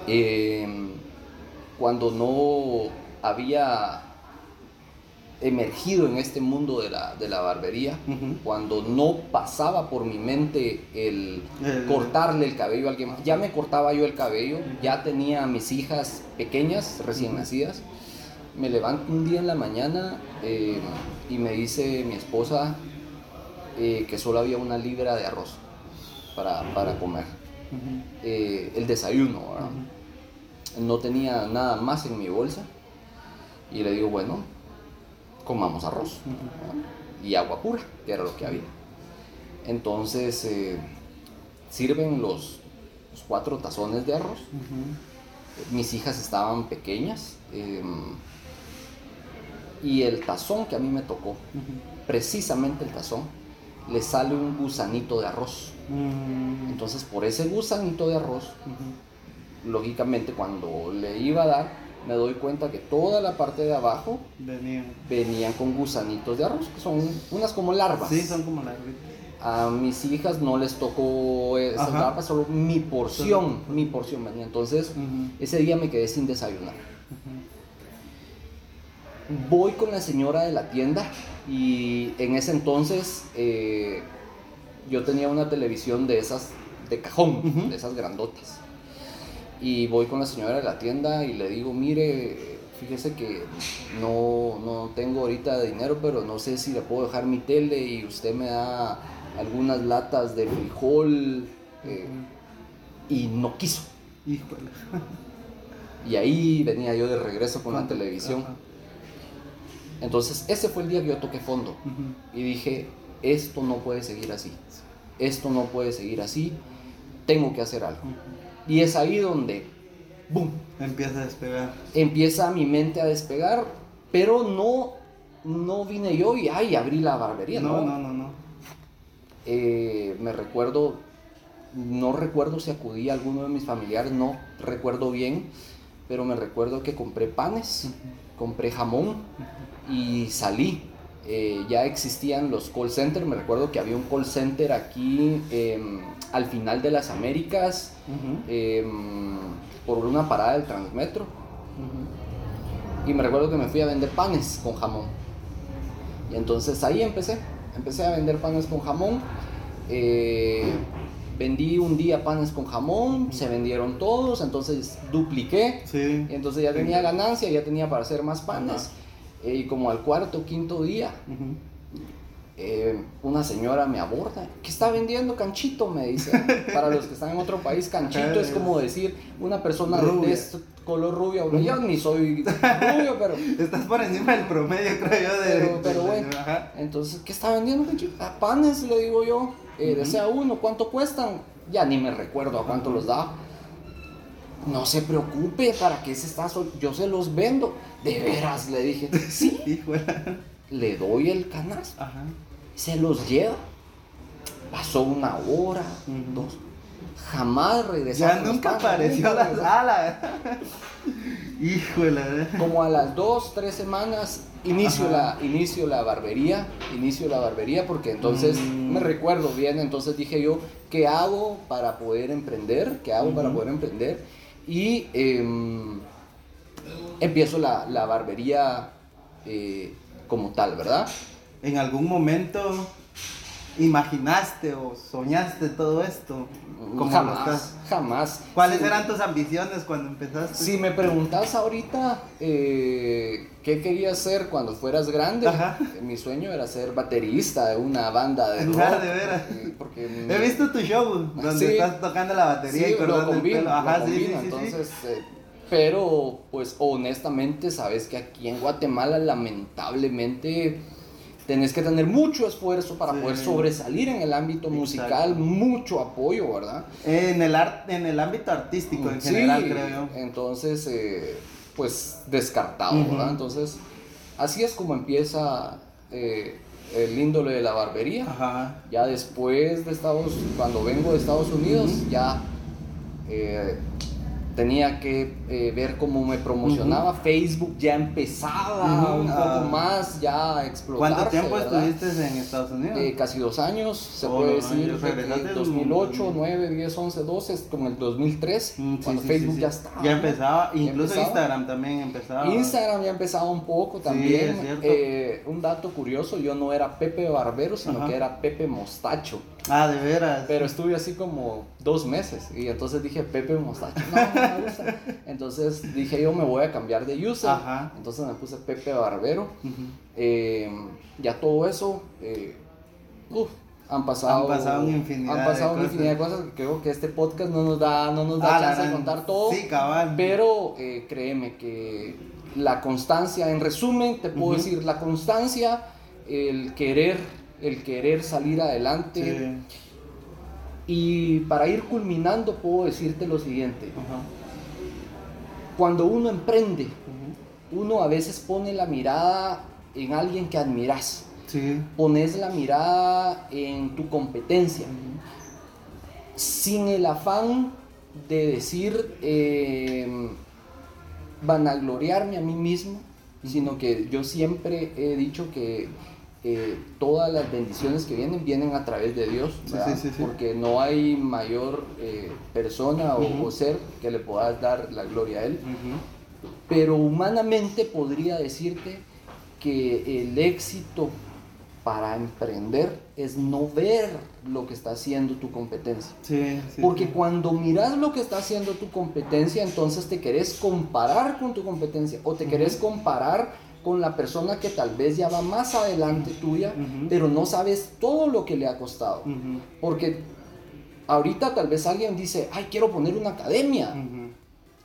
em, cuando no había emergido en este mundo de la, de la barbería, cuando no pasaba por mi mente el cortarle el cabello a alguien más. Ya me cortaba yo el cabello, ya tenía a mis hijas pequeñas, recién nacidas. Me levanto un día en la mañana eh, y me dice mi esposa eh, que solo había una libra de arroz para, para comer. Eh, el desayuno, ¿verdad? No tenía nada más en mi bolsa. Y le digo, bueno, comamos arroz y agua pura, que era lo que había. Entonces eh, sirven los, los cuatro tazones de arroz. Mis hijas estaban pequeñas. eh, y el tazón que a mí me tocó, precisamente el tazón, le sale un gusanito de arroz. Mm, Entonces por ese gusanito de arroz, lógicamente cuando le iba a dar, me doy cuenta que toda la parte de abajo Venía. venían con gusanitos de arroz, que son unas como larvas. Sí, son como las A mis hijas no les tocó esas Ajá. larvas, solo mi porción, mi porción venía. Entonces, ese día me quedé sin desayunar. Voy con la señora de la tienda y en ese entonces eh, yo tenía una televisión de esas de cajón, de esas grandotas. Y voy con la señora de la tienda y le digo, mire, fíjese que no, no tengo ahorita dinero, pero no sé si le puedo dejar mi tele y usted me da algunas latas de frijol. eh, y no quiso. Híjole. Y ahí venía yo de regreso con la televisión. ajá. Entonces, ese fue el día que yo toqué fondo. Y dije, esto no puede seguir así. Esto no puede seguir así. Tengo que hacer algo. Y es ahí donde, ¡boom! Empieza a despegar. Empieza mi mente a despegar, pero no, no vine yo y, ay, abrí la barbería. No, No, no, no, no. Eh, me recuerdo, no recuerdo si acudí a alguno de mis familiares, no recuerdo bien, pero me recuerdo que compré panes, compré jamón y salí eh, ya existían los call centers. Me recuerdo que había un call center aquí em, al final de las Américas, em, por una parada del Transmetro. Y me recuerdo que me fui a vender panes con jamón. Y entonces ahí empecé. Empecé a vender panes con jamón. Eh, vendí un día panes con jamón, se vendieron todos, entonces dupliqué. Sí. Y entonces ya tenía ganancia, ya tenía para hacer más panes. Eh, y como al cuarto, quinto día, Ujú. eh, una señora me aborda. ¿Qué está vendiendo canchito? Me dice. <laughs> Para los que están en otro país, canchito es como decir una persona de- de Rubia. este color rubio. Yo ni soy rubio, pero... <laughs> Estás por encima del promedio, creo yo. De, Pero, pero bueno, ajá. entonces, ¿qué está vendiendo, canchito? Ah, panes, le digo yo. Eh, Desea uno, ¿cuánto cuestan? Ya ni me recuerdo a cuánto los da. No se preocupe, ¿para qué se está sol- Yo se los vendo. De veras, le dije. <laughs> Sí, Híjole. le doy el canasto. Ajá. Se los lleva. Pasó una hora, Ujú. dos. Jamás regresaron. Ya nunca apareció nunca la regresó. sala. Híjole. Como a las dos, tres semanas, inicio, Ajá. la, inicio la barbería, inicio la barbería, porque entonces Mm. me recuerdo bien, entonces dije yo, ¿qué hago para poder emprender? ¿Qué hago para poder emprender? Y em, empiezo la, la barbería eh, como tal, ¿verdad? ¿En algún momento imaginaste o soñaste todo esto? ¿Cómo lo jamás, estás? jamás. ¿Cuáles Sí. eran tus ambiciones cuando empezaste? Si me preguntas ahorita eh, qué querías hacer cuando fueras grande, Ajá. eh, mi sueño era ser baterista de una banda de <laughs> rock. Ah, de veras. eh, Porque He visto tu show donde Sí. estás tocando la batería sí, y lo el combino, pelo. lo Ajá, combino, sí. entonces, eh, pero pues honestamente sabes que aquí en Guatemala lamentablemente tenés que tener mucho esfuerzo para Sí. poder sobresalir en el ámbito musical, Exacto. mucho apoyo, ¿verdad? En el art, en el ámbito artístico en Sí, general, creo yo. Entonces, eh, pues descartado. ¿verdad? Entonces, así es como empieza eh, el índole de la barbería. Ajá. Ya después de Estados, cuando vengo de Estados Unidos, ya eh, tenía que eh, ver cómo me promocionaba. Facebook ya empezaba un poco ah. más ya a explotarse, ¿Cuánto tiempo ¿verdad? estuviste en Estados Unidos? Eh, casi dos años, se Oh, puede no, decir, en- 2008, 9, 10, 11, 12, es como el 2003, Mm, sí, cuando sí, Facebook sí, ya estaba. Ya ¿no? empezaba, Ya incluso empezaba. Instagram también empezaba. Instagram ya empezaba un poco también. Eh, un dato curioso, yo no era Pepe Barbero, sino Ajá. que era Pepe Mostacho. Ah, de veras. Pero estuve así como dos meses y entonces dije Pepe Mostacho. No, no me gusta. <laughs> Entonces dije yo me voy a cambiar de user. Ajá. Entonces me puse Pepe Barbero. Eh, ya todo eso, eh, uf, han pasado, Han pasado una infinidad han pasado de una cosas. infinidad de cosas que creo que este podcast no nos da, no nos da Ah, chance de contar todo. Sí, cabal. Pero eh, créeme que la constancia, en resumen, te puedo decir, la constancia, el querer, el querer salir adelante. Sí. Y para ir culminando, puedo decirte lo siguiente. Ajá. Cuando uno emprende, uno a veces pone la mirada en alguien que admiras. Sí. Pones la mirada en tu competencia. Sin el afán de decir, eh, vanagloriarme a mí mismo, sino que yo siempre he dicho que eh, todas las bendiciones que vienen vienen a través de Dios, Sí, ¿verdad? sí, sí, sí. porque no hay mayor eh, persona o, ser que le puedas dar la gloria a Él. Pero humanamente podría decirte que el éxito para emprender es no ver lo que está haciendo tu competencia. Porque cuando miras lo que está haciendo tu competencia, entonces te querés comparar con tu competencia o te querés comparar con la persona que tal vez ya va más adelante tuya, pero no sabes todo lo que le ha costado. Porque ahorita tal vez alguien dice, ay, quiero poner una academia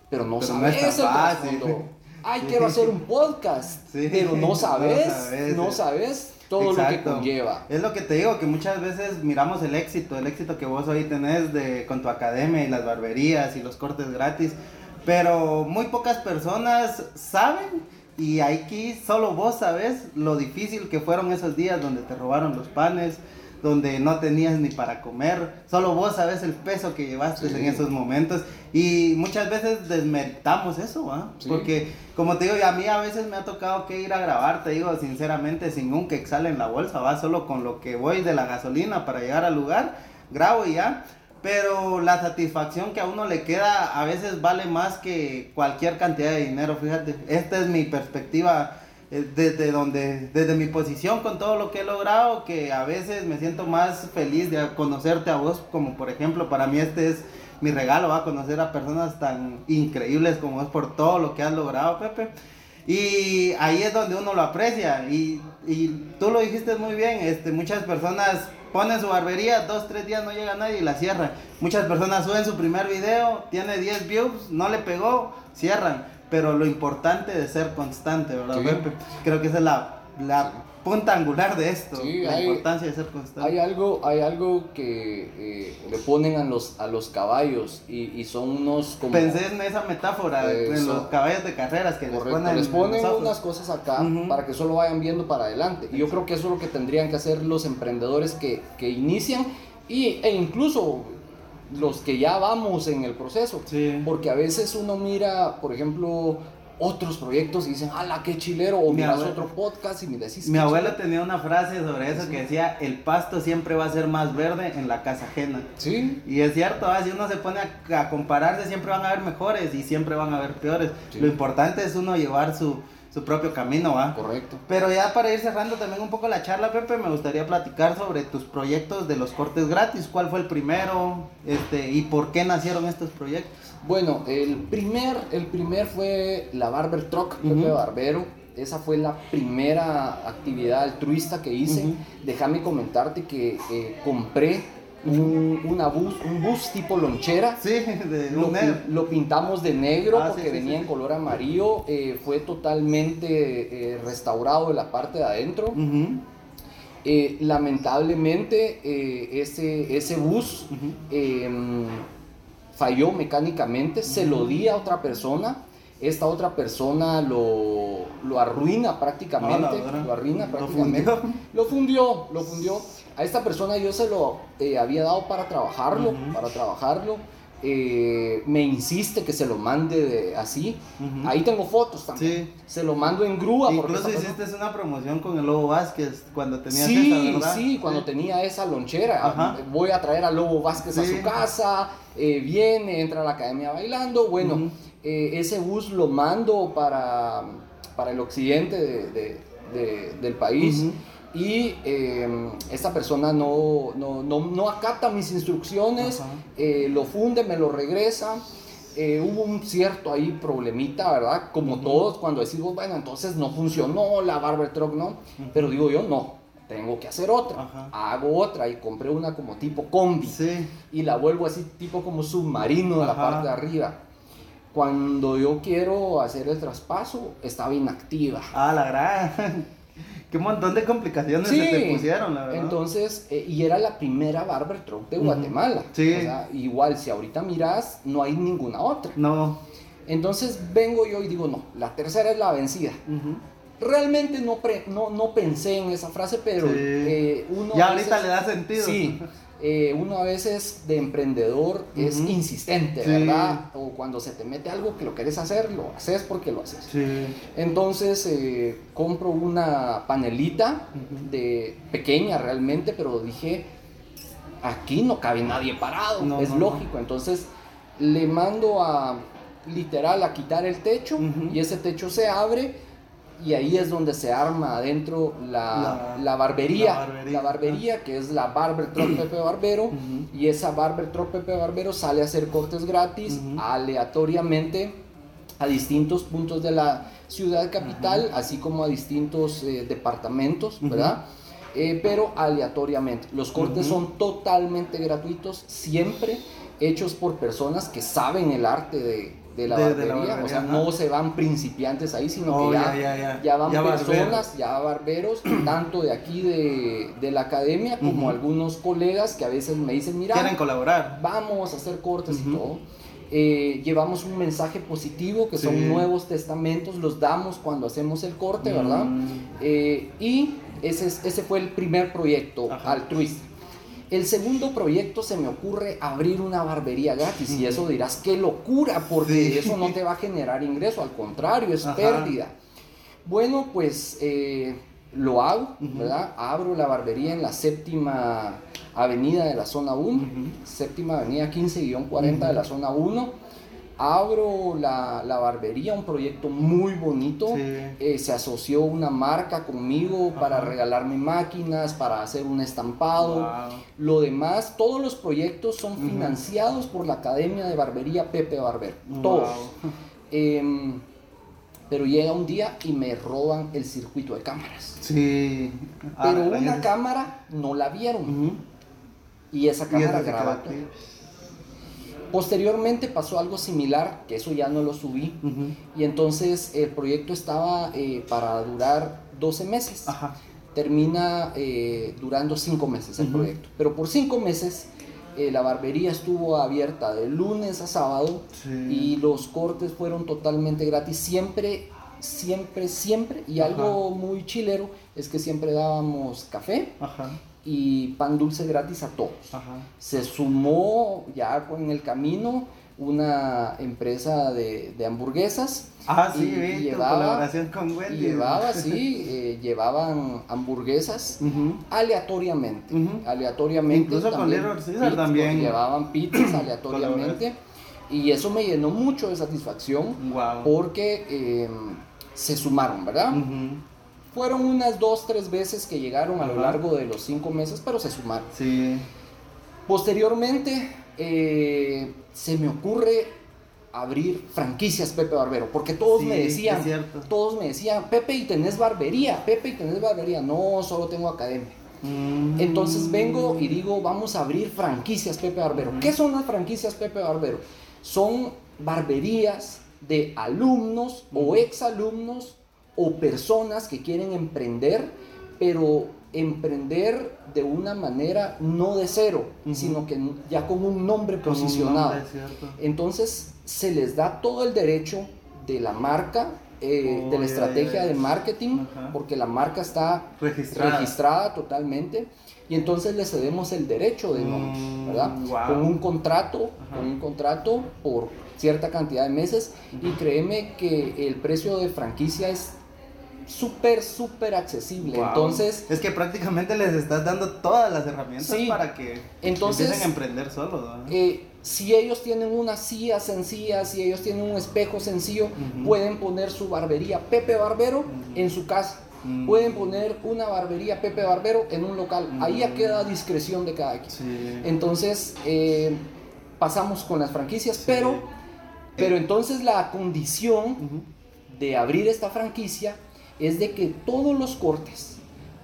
pero no Pero no sabes es tan el. <laughs> Ay, Sí. quiero hacer un podcast, Sí. pero no <laughs> No sabes, no sabes todo lo que conlleva. Es lo que te digo, que muchas veces miramos el éxito, el éxito que vos hoy tenés de, con tu academia y las barberías y los cortes gratis, pero muy pocas personas saben y aquí solo vos sabes lo difícil que fueron esos días donde te robaron los panes, donde no tenías ni para comer, solo vos sabes el peso que llevaste Sí. en esos momentos y muchas veces desmeritamos eso, ¿va? Sí. Porque como te digo, a mí a veces me ha tocado que ir a grabar, te digo sinceramente, sin un quexal en la bolsa, va solo con lo que voy de la gasolina para llegar al lugar, grabo y ya. Pero la satisfacción que a uno le queda a veces vale más que cualquier cantidad de dinero, fíjate. Esta es mi perspectiva eh, desde donde, desde mi posición con todo lo que he logrado, que a veces me siento más feliz de conocerte a vos, como por ejemplo, para mí este es mi regalo, va a conocer a personas tan increíbles como vos por todo lo que has logrado, Pepe. Y ahí es donde uno lo aprecia. Y, y tú lo dijiste muy bien, este, muchas personas ponen su barbería, dos, tres días no llega nadie y la cierran. Muchas personas suben su primer video, tiene 10 views, no le pegó, cierran. Pero lo importante de ser constante, ¿verdad, Sí. Pepe? Creo que esa es la, la punta angular de esto, Sí, la hay- importancia de ser constante. Hay algo, hay algo que eh, le ponen a los, a los caballos y, y son unos como... Pensé en esa metáfora, en Eso. los caballos de carreras que Correcto, les ponen, les en ponen unas cosas acá para que solo vayan viendo para adelante. Y yo creo que eso es lo que tendrían que hacer los emprendedores que, que inician y, e incluso los que ya vamos en el proceso. Sí. Porque a veces uno mira, por ejemplo, otros proyectos y dicen, ¡ala, qué chilero! O Mi miras otro podcast y me decís, Mi "Qué abuela chilero". tenía una frase sobre eso que decía, el pasto siempre va a ser más verde en la casa ajena. Sí, Y es cierto, ah, si uno se pone a, a compararse, siempre van a haber mejores y siempre van a haber peores. Sí. Lo importante es uno llevar su, su propio camino, ¿va? correcto. Pero ya para ir cerrando también un poco la charla, Pepe, me gustaría platicar sobre tus proyectos de los cortes gratis. ¿Cuál fue el primero? Este, ¿Y por qué nacieron estos proyectos? Bueno, el primer, el primer fue la Barber Truck, Pepe Ujú. Barbero. Esa fue la primera actividad altruista que hice. Déjame comentarte que eh, compré un, una bus, un bus tipo lonchera. Sí, <laughs> de Lo, negro. lo pintamos de negro Ah, porque sí, venía en color amarillo. eh, fue totalmente eh, restaurado de la parte de adentro. Eh, lamentablemente ese, ese bus falló mecánicamente, se lo di a otra persona, esta otra persona lo, lo arruina prácticamente, Ah, lo arruina Lo prácticamente, fundió. lo fundió, lo fundió. A esta persona yo se lo eh, había dado para trabajarlo, Ujú. para trabajarlo. Eh, me insiste que se lo mande de- así. Ujú. Ahí tengo fotos también. Sí. Se lo mando en grúa. Incluso esta persona- hiciste una promoción con el Lobo Vázquez cuando tenías Sí, esa, ¿verdad? sí, cuando tenía esa lonchera. Ajá. Voy a traer a Lobo Vázquez a Sí. su casa, eh, viene, entra a la academia bailando. Bueno, Ujú. eh, ese bus lo mando para, para el occidente de- de- de- del país. Ujú. Y eh, esta persona no, no, no, no acata mis instrucciones, eh, lo funde, me lo regresa. Eh, hubo un cierto ahí problemita, ¿verdad? Como todos, cuando decimos, bueno, entonces no funcionó la Barber Truck, ¿no? Pero digo yo, no, tengo que hacer otra. Ajá. Hago otra y compré una como tipo combi Sí. y la vuelvo así tipo como submarino de la parte de arriba. Cuando yo quiero hacer el traspaso, estaba inactiva. Ah, la gran. <laughs> Qué montón de complicaciones se te pusieron, la verdad. Entonces, eh, y era la primera Barber Truck de. Guatemala. Sí. O sea, igual, si ahorita miras, no hay ninguna otra. No. Entonces vengo yo y digo, no, la tercera es la vencida. Realmente no, pre- no, no pensé en esa frase, pero Sí. eh, uno... Ya ahorita veces- le da sentido. Sí, <laughs> eh, uno a veces de emprendedor es insistente, Sí. ¿verdad? O cuando se te mete algo que lo quieres hacer, lo haces porque lo haces. Sí. Entonces eh, compro una panelita de pequeña realmente, pero dije, aquí no cabe nadie parado, No, es no, lógico. Entonces le mando a literal a quitar el techo y ese techo se abre y ahí es donde se arma adentro la, La- la barbería, la barbería, la barbería que es la Barber Truck <clears throat> Pepe Barbero y esa Barber Truck Pepe Barbero sale a hacer cortes gratis aleatoriamente a distintos puntos de la ciudad capital, así como a distintos eh, departamentos. ¿verdad? Eh, pero aleatoriamente. Los cortes son totalmente gratuitos, siempre hechos por personas que saben el arte de, de la, De- de barbería. la barbería, O sea, ajá. no se van principiantes ahí, sino Oh, que ya, ya, ya, ya. ya van personas, barberos. ya barberos, <clears throat> tanto de aquí de, de la academia como algunos colegas que a veces me dicen, mira, Quieren colaborar. vamos a hacer cortes y Ujú. todo. Eh, llevamos un mensaje positivo que Sí. son nuevos testamentos, los damos cuando hacemos el corte, ¿verdad? Mm. Eh, y ese, es- ese fue el primer proyecto Ajá. altruista. El segundo proyecto se me ocurre abrir una barbería gratis y eso dirás, qué locura, porque Sí. eso no te va a generar ingreso, al contrario, es Ajá. pérdida. Bueno, pues eh, lo hago. ¿verdad? Abro la barbería en la séptima avenida de la zona 1, Ujú. séptima avenida 15-40 de la zona 1. Abro la, la barbería, un proyecto muy bonito. Sí. Eh, se asoció una marca conmigo para regalarme máquinas, para hacer un estampado. Wow. Lo demás, todos los proyectos son financiados por la Academia de Barbería Pepe Barber. Wow. Todos. Em, pero llega un día y me roban el circuito de cámaras. Sí. Pero Ah, una es- cámara no la vieron. Y esa cámara graba. Posteriormente pasó algo similar, que eso ya no lo subí. Y entonces el proyecto estaba eh, para durar 12 meses. Ajá. Termina eh, durando 5 meses el proyecto. Pero por 5 meses eh, la barbería estuvo abierta de lunes a sábado Sí. y los cortes fueron totalmente gratis. Siempre, siempre, siempre. Y algo muy chilero es que siempre dábamos café Ajá. Y pan dulce gratis a todos. Ajá. Se sumó ya con el camino una empresa de, de hamburguesas. Ah, sí, y- vi y llevaba- colaboración con Wendy. llevaba, <laughs> sí, eh, llevaban hamburguesas aleatoriamente. Aleatoriamente. Incluso con también Little Caesar también. Llevaban pizzas <clears throat> aleatoriamente. y eso me llenó mucho de satisfacción Wow. porque eh, se sumaron, ¿verdad? Ujú. Fueron unas dos, tres veces que llegaron a lo largo de los cinco meses, pero se sumaron. Sí. Posteriormente, eh, se me ocurre abrir franquicias Pepe Barbero, porque todos Sí, me decían, todos me decían, Pepe y tenés barbería, Pepe y tenés barbería, no, solo tengo academia. Mm. Entonces vengo y digo, vamos a abrir franquicias Pepe Barbero. ¿Qué son las franquicias Pepe Barbero? Son barberías de alumnos o exalumnos o personas que quieren emprender, pero emprender de una manera no de cero, sino que ya con un nombre Con un posicionado. Entonces se les da todo el derecho de la marca, eh, Oh, de la estrategia ya. de marketing, porque la marca está Registrada. registrada totalmente y entonces le cedemos el derecho de nombre, Mm, ¿verdad? wow. Con un contrato, con un contrato por cierta cantidad de meses y créeme que el precio de franquicia es súper, súper accesible. Wow. Entonces, Es que prácticamente les estás dando todas las herramientas Sí. para que Entonces, empiecen a emprender solos. ¿no? eh, si ellos tienen una silla sencilla, si ellos tienen un espejo sencillo, pueden poner su barbería Pepe Barbero en su casa. Pueden poner una barbería Pepe Barbero en un local. Ahí ya queda a discreción de cada quien. Sí. Entonces, eh, pasamos con las franquicias, pero, pero entonces la condición de abrir esta franquicia es de que todos los cortes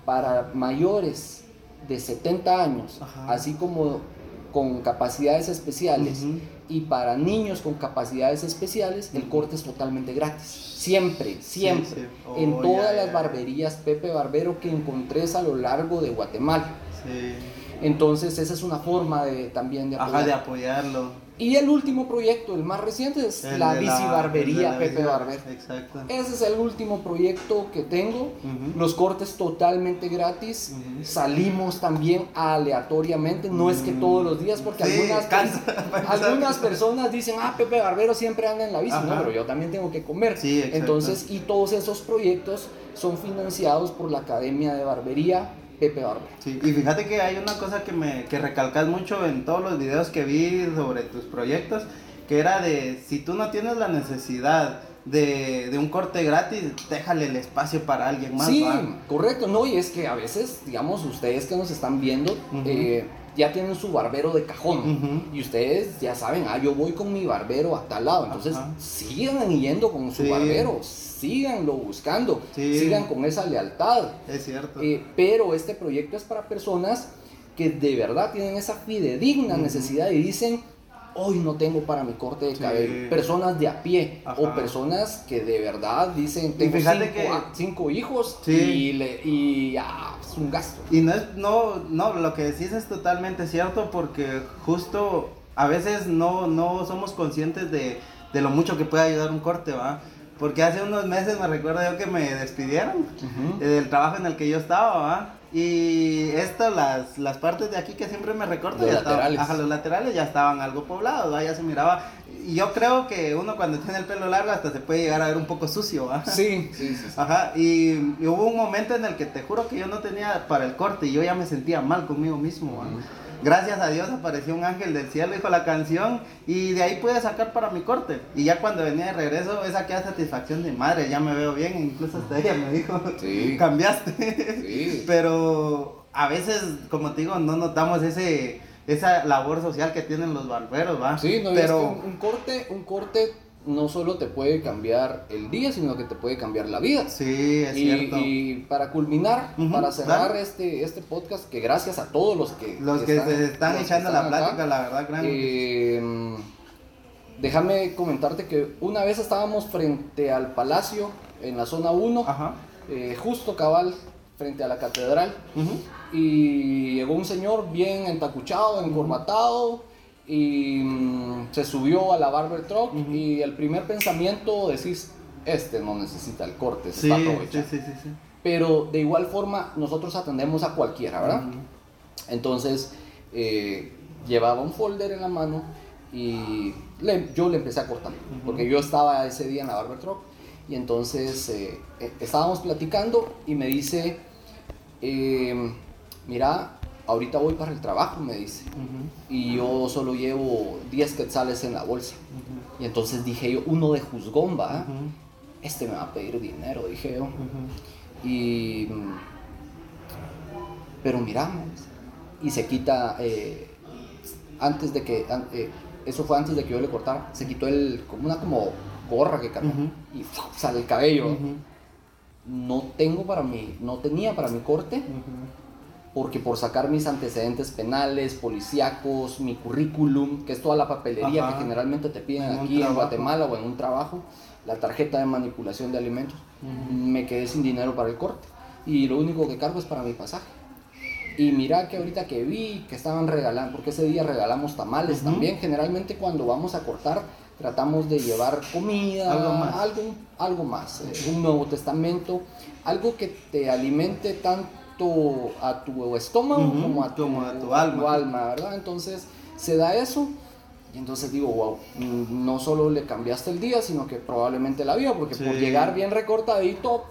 para mayores de 70 años, Ajá. así como con capacidades especiales, y para niños con capacidades especiales, el corte es totalmente gratis. Siempre, siempre. sí. Oh, en todas las barberías Pepe Barbero que encontrés a lo largo de Guatemala. Sí. Entonces, esa es una forma de, también de Ajá, de apoyarlo. Y el último proyecto, el más reciente, es El la de bici barbería el de la Pepe Barber. Exacto. Ese es el último proyecto que tengo. Ujú. Los cortes totalmente gratis. Ujú. Salimos también aleatoriamente. No es que todos los días, porque Sí, algunas, cansa, <laughs> algunas personas dicen, ah, Pepe Barbero siempre anda en la bici. Ajá. No, pero yo también tengo que comer. Sí. Entonces, y todos esos proyectos son financiados por la Academia de Barbería Pepe Barbero. Sí, y fíjate que hay una cosa que me que recalcas mucho en todos los videos que vi sobre tus proyectos, que era de si tú no tienes la necesidad de, de un corte gratis, déjale el espacio para alguien más. Sí, correcto, no, y es que a veces, digamos, ustedes que nos están viendo, eh, ya tienen su barbero de cajón. Y ustedes ya saben, ah, yo voy con mi barbero a tal lado. Entonces, Ajá. sigan yendo con su Sí. barbero, síganlo buscando, Sí. sigan con esa lealtad. Es cierto. Eh, pero este proyecto es para personas que de verdad tienen esa fidedigna Ujú. necesidad y dicen, hoy no tengo para mi corte de Sí. cabello. Personas de a pie o Ajá. personas que de verdad dicen, tengo cinco, que- cinco hijos Sí. y, le, y ah, es un gasto. Y no es, no, no, lo que decís es totalmente cierto porque justo a veces no, no somos conscientes de, de lo mucho que puede ayudar un corte, ¿va? Porque hace unos meses me recuerdo yo que me despidieron Ujú. eh, del trabajo en el que yo estaba, ¿va? Y esto, las, las partes de aquí que siempre me recorto, Los ya estaban- laterales. ajá, los laterales ya estaban algo poblados, ¿va? ya se miraba. Y yo creo que uno cuando tiene el pelo largo hasta se puede llegar a ver un poco sucio, ¿va? Sí, <laughs> sí, sí. sí. Ajá, y, y hubo un momento en el que te juro que yo no tenía para el corte y yo ya me sentía mal conmigo mismo. ¿va? Gracias a Dios apareció un ángel del cielo, dijo la canción, y de ahí pude sacar para mi corte. Y ya cuando venía de regreso, esa queda satisfacción de madre, ya me veo bien, incluso hasta ella me dijo, Sí. <laughs> cambiaste. Sí. Pero a veces, como te digo, no notamos ese esa labor social que tienen los barberos, ¿va? Sí, no, es pero que un, un corte, un corte no solo te puede cambiar el día, sino que te puede cambiar la vida. sí, es y, cierto. y para culminar, para cerrar este, este podcast, que gracias a todos los que, los que se están los que echando están la acá, plática, la verdad, que eh, déjame comentarte que una vez estábamos frente al palacio, en la zona 1, Ajá. eh, justo cabal, frente a la catedral, y llegó un señor bien entacuchado, encorbatado, y mm, se subió a la barber truck, Ujú. y el primer pensamiento decís, este no necesita el corte, se Sí, está aprovechando. sí, sí. Pero de igual forma nosotros atendemos a cualquiera, ¿verdad? Ujú. Entonces eh, llevaba un folder en la mano y le- yo le empecé a cortar, porque yo estaba ese día en la barber truck y entonces eh, eh, estábamos platicando y me dice, eh, mira, ahorita voy para el trabajo, me dice, y yo solo llevo 10 quetzales en la bolsa. Y entonces dije yo, uno de juzgón, va, Ujú. este me va a pedir dinero, dije yo. Y. Pero miramos. Y se quita. eh, antes de que. eh, eso fue antes de que yo le cortara. Se quitó el. Como una como gorra que. Ujú. Y sale el cabello. No tengo para mí. No tenía para mi corte. Porque por sacar mis antecedentes penales, policíacos, mi currículum, que es toda la papelería Ajá. que generalmente te piden En aquí en. Guatemala o en un trabajo, la tarjeta de manipulación de alimentos, me quedé sin dinero para el corte. Y lo único que cargo es para mi pasaje. Y mira que ahorita que vi que estaban regalando, porque ese día regalamos tamales también, generalmente cuando vamos a cortar tratamos de llevar comida, Algo más. algo, algo más, eh, un Nuevo Testamento, algo que te alimente tanto a tu estómago Ujú, como, a tu, como a tu alma. ¿verdad? Entonces se da eso y entonces digo, wow, mm, no solo le cambiaste el día, sino que probablemente la vida, porque por Sí. llegar bien recortadito,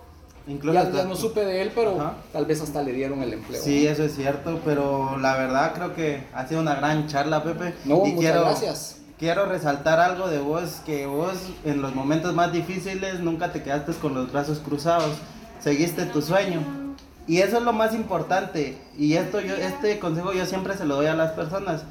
Incluso ya, hasta- ya no supe de él, pero Ajá. tal vez hasta le dieron el empleo. Sí, eso es cierto, pero la verdad creo que ha sido una gran charla, Pepe. No, y muchas quiero, gracias. Quiero resaltar algo de vos, que vos en los momentos más difíciles nunca te quedaste con los brazos cruzados, seguiste tu sueño. Y eso es lo más importante. Y esto yo, este consejo yo siempre se lo doy a las personas.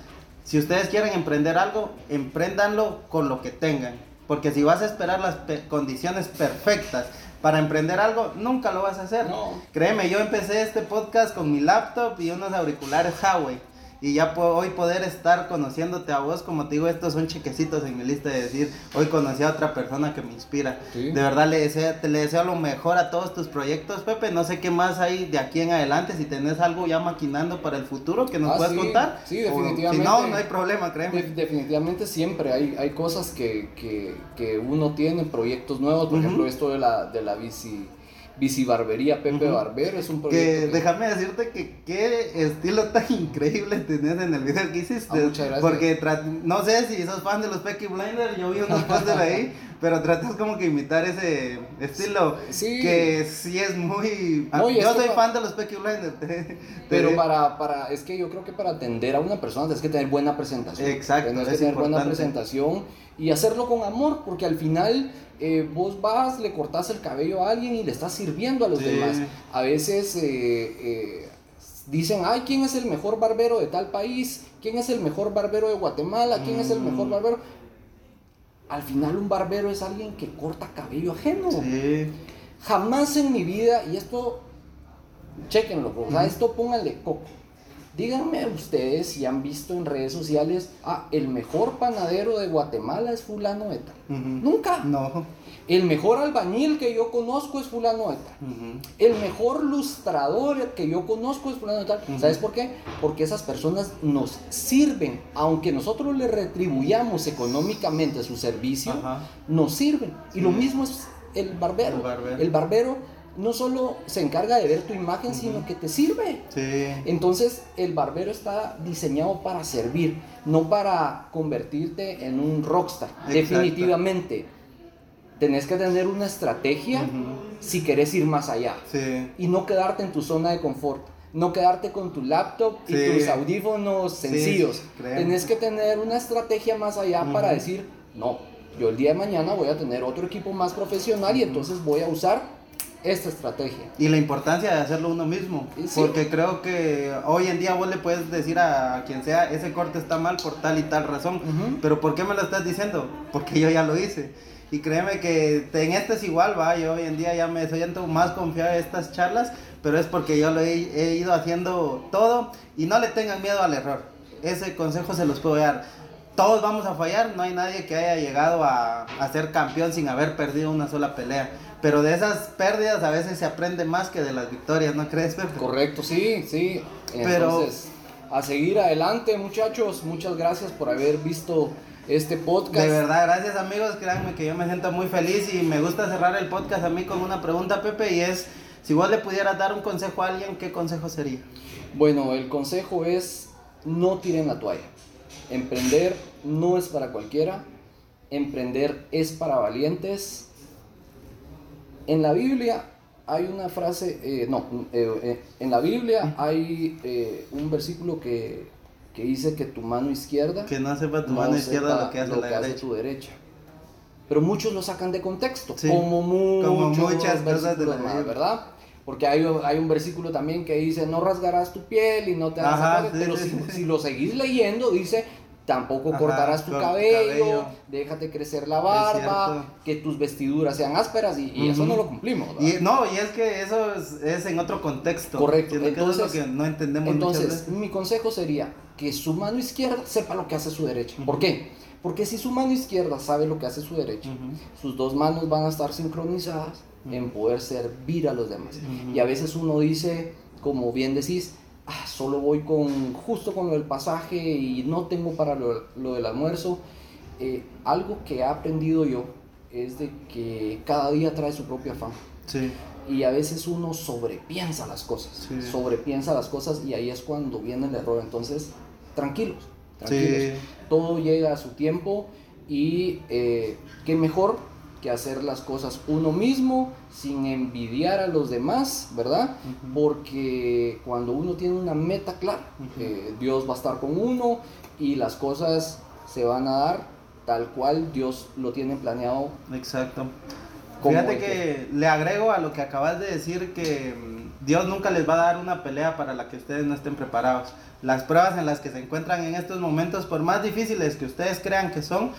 Si ustedes quieren emprender algo, empréndanlo con lo que tengan. Porque si vas a esperar las pe- condiciones perfectas para emprender algo, nunca lo vas a hacer. No. Créeme, yo empecé este podcast con mi laptop y unos auriculares Huawei. Y ya po- hoy poder estar conociéndote a vos, como te digo, estos son chequecitos en mi lista de decir, hoy conocí a otra persona que me inspira. Sí. De verdad le deseo, te le deseo lo mejor a todos tus proyectos, Pepe. No sé qué más hay de aquí en adelante, si tenés algo ya maquinando para el futuro que nos Ah, puedas sí, contar. sí, O definitivamente. Si no, no hay problema, créeme. De- definitivamente siempre hay, hay cosas que, que, que uno tiene, proyectos nuevos, por ejemplo esto de la, de la bici, bici barbería Pepe Ujú. Barbero es un Que proyecto que- déjame decirte que qué estilo tan increíble tenés en el video que hiciste. Ah, muchas gracias. Porque no sé si sos fan de los Peaky Blinders, yo vi unos póster ahí, <laughs> pero tratas como que imitar ese estilo Sí. que sí es muy... No, y yo soy fan de los Peaky Blinders. <laughs> Pero para, para, es que yo creo que para atender a una persona tienes que tener buena presentación. Exacto, Tienes es que tener buena presentación y hacerlo con amor, porque al final eh, vos vas, le cortas el cabello a alguien y le estás sirviendo a los Sí. demás. A veces eh, eh, dicen, ay, ¿quién es el mejor barbero de tal país? ¿Quién es el mejor barbero de Guatemala? ¿Quién es el mejor Mm. barbero? Al final un barbero es alguien que corta cabello ajeno. Sí. Jamás en mi vida, y esto, chequenlo, o sea, esto pónganle coco. Díganme ustedes si han visto en redes sociales, ah, el mejor panadero de Guatemala es fulano de tal. Nunca. No. El mejor albañil que yo conozco es fulano de tal. El mejor lustrador que yo conozco es fulano de tal. ¿Sabes por qué? Porque esas personas nos sirven, aunque nosotros le retribuyamos económicamente su servicio, nos sirven. Y lo mismo es el barbero. El barbero. El barbero no solo se encarga de ver tu imagen, sino que te sirve. Sí. Entonces el barbero está diseñado para servir, no para convertirte en un rockstar. Exacto. Definitivamente. Tenés que tener una estrategia si querés ir más allá Sí. y no quedarte en tu zona de confort. No quedarte con tu laptop y tus audífonos sencillos. Tenés que tener una estrategia más allá para decir, no, yo el día de mañana voy a tener otro equipo más profesional y entonces voy a usar esta estrategia. Y la importancia de hacerlo uno mismo. Sí. Porque creo que hoy en día vos le puedes decir a quien sea, ese corte está mal por tal y tal razón. Pero ¿por qué me lo estás diciendo? Porque yo ya lo hice. Y créeme que en este es igual, va. Yo hoy en día ya me siento más confiado en estas charlas. Pero es porque yo lo he, he ido haciendo todo. Y no le tengan miedo al error. Ese consejo se los puedo dar. Todos vamos a fallar. No hay nadie que haya llegado a, a ser campeón sin haber perdido una sola pelea. Pero de esas pérdidas a veces se aprende más que de las victorias, ¿no crees, Pepe? Correcto, sí, sí. Pero- Entonces, a seguir adelante, muchachos. Muchas gracias por haber visto este podcast. De verdad, gracias amigos, créanme que yo me siento muy feliz y me gusta cerrar el podcast a mí con una pregunta, Pepe, y es, si vos le pudieras dar un consejo a alguien, ¿qué consejo sería? Bueno, el consejo es no tiren la toalla. Emprender no es para cualquiera. Emprender es para valientes. En la Biblia hay una frase, eh, no, eh, eh, en la Biblia hay eh, un versículo que, que dice que tu mano izquierda Que no sepa tu no mano izquierda lo que hace lo la que hace derecha. tu derecha. Pero muchos lo sacan de contexto, Sí, como, muchos como muchas cosas de la Biblia. ¿verdad? Porque hay, hay un versículo también que dice, no rasgarás tu piel y no te harás Ajá, sacar", sí, pero sí, si, si lo seguís leyendo, dice, tampoco Ajá, cortarás tu cabello, cabello. déjate crecer la barba, que tus vestiduras sean ásperas y, y eso no lo cumplimos. ¿verdad? Y, no, y es que eso es, es en otro contexto. Correcto. Siento que eso es lo Entonces- que no entendemos Entonces, veces. mi consejo sería que su mano izquierda sepa lo que hace su derecha. ¿Por qué? Porque si su mano izquierda sabe lo que hace su derecha, sus dos manos van a estar sincronizadas en poder servir a los demás. Y a veces uno dice, como bien decís, "Ah, solo voy con justo con lo del pasaje y no tengo para lo, lo del almuerzo. Eh, algo que he aprendido yo es de que cada día trae su propio afán Sí, y a veces uno sobrepiensa las cosas, Sí. sobrepiensa las cosas y ahí es cuando viene el error. Entonces, tranquilos, tranquilos. sí, Todo llega a su tiempo y eh, qué mejor que hacer las cosas uno mismo sin envidiar a los demás, ¿verdad? Porque cuando uno tiene una meta clara, eh, Dios va a estar con uno y las cosas se van a dar tal cual Dios lo tiene planeado. exacto. Fíjate que le agrego a lo que acabas de decir que mm, Dios nunca les va a dar una pelea para la que ustedes no estén preparados. Las pruebas en las que se encuentran en estos momentos, por más difíciles que ustedes crean que son,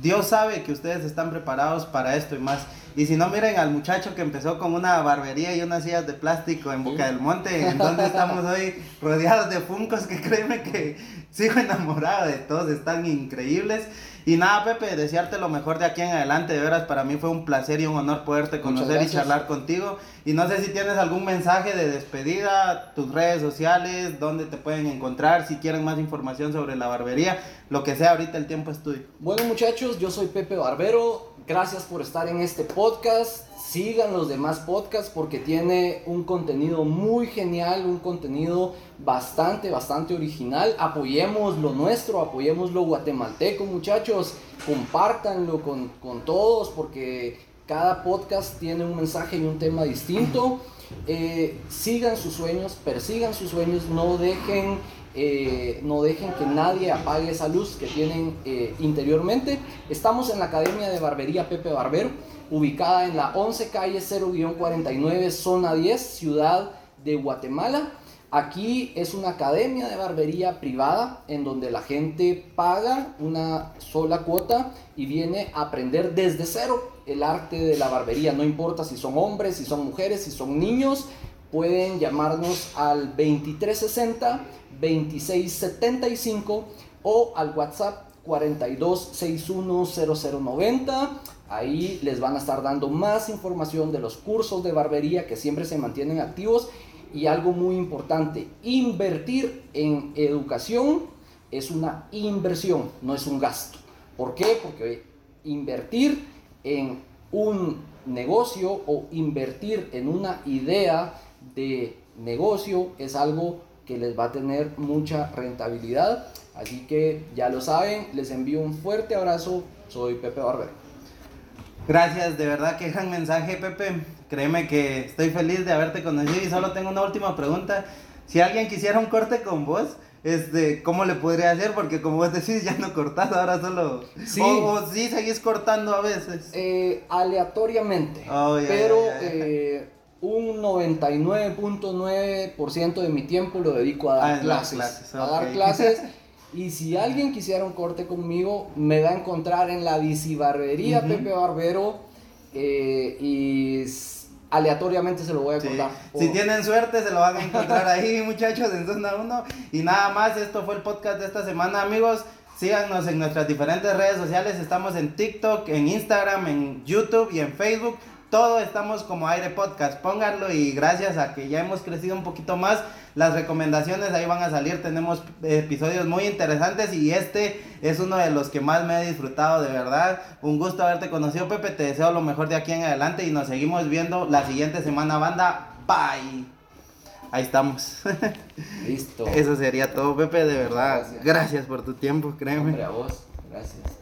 Dios sabe que ustedes están preparados para esto y más. Y si no, miren al muchacho que empezó con una barbería y unas sillas de plástico en Boca del Monte, en donde estamos hoy <laughs> rodeados de funcos que créeme que sigo enamorado de todos, están increíbles. Y nada, Pepe, desearte lo mejor de aquí en adelante. De veras, para mí fue un placer y un honor poderte conocer y charlar contigo. Y no sé si tienes algún mensaje de despedida, tus redes sociales, dónde te pueden encontrar, si quieren más información sobre la barbería, lo que sea, ahorita el tiempo es tuyo. Bueno muchachos, yo soy Pepe Barbero. Gracias por estar en este podcast. Sigan los demás podcasts porque tiene un contenido muy genial, un contenido bastante, bastante original. Apoyemos lo nuestro, apoyemos lo guatemalteco muchachos. Compártanlo con, con todos porque cada podcast tiene un mensaje y un tema distinto. Eh, sigan sus sueños, persigan sus sueños, no dejen eh, no dejen que nadie apague esa luz que tienen eh, interiormente. Estamos en la Academia de Barbería Pepe Barbero, ubicada en la 11 calle 0-49, zona 10, ciudad de Guatemala. Aquí es una academia de barbería privada en donde la gente paga una sola cuota y viene a aprender desde cero el arte de la barbería. No importa si son hombres, si son mujeres, si son niños, pueden llamarnos al 2360 2675 o al WhatsApp 42610090. Ahí les van a estar dando más información de los cursos de barbería que siempre se mantienen activos. Y algo muy importante, invertir en educación es una inversión, no es un gasto. ¿Por qué? Porque invertir en un negocio o invertir en una idea de negocio es algo que les va a tener mucha rentabilidad. Así que ya lo saben, les envío un fuerte abrazo. Soy Pepe Barbero. Gracias, de verdad, qué gran mensaje, Pepe. Créeme que estoy feliz de haberte conocido y solo tengo una última pregunta. Si alguien quisiera un corte con vos, este, ¿cómo le podría hacer? Porque como vos decís, ya no cortás, ahora solo... Sí. O, o sí seguís cortando a veces. Eh, aleatoriamente, Oh, pero eh, un 99.9% de mi tiempo lo dedico a dar Ah, clases. A dar clases. <laughs> Y si alguien quisiera un corte conmigo, me va a encontrar en la bicibarbería Ujú. Pepe Barbero eh, y aleatoriamente se lo voy a Sí. contar. Si tienen suerte, se lo van a encontrar ahí, <laughs> muchachos, en Zona 1. Y nada más, esto fue el podcast de esta semana, amigos. Síganos en nuestras diferentes redes sociales. Estamos en TikTok, en Instagram, en YouTube y en Facebook. Todo estamos como Aire Podcast. Pónganlo y gracias a que ya hemos crecido un poquito más, las recomendaciones ahí van a salir. Tenemos episodios muy interesantes y este es uno de los que más me he disfrutado, de verdad. Un gusto haberte conocido, Pepe. Te deseo lo mejor de aquí en adelante y nos seguimos viendo la siguiente semana, banda. Bye. Ahí estamos. Listo. <laughs> Eso sería todo, Pepe, de verdad. Gracias. Gracias por tu tiempo, créeme. Hombre, a vos. Gracias.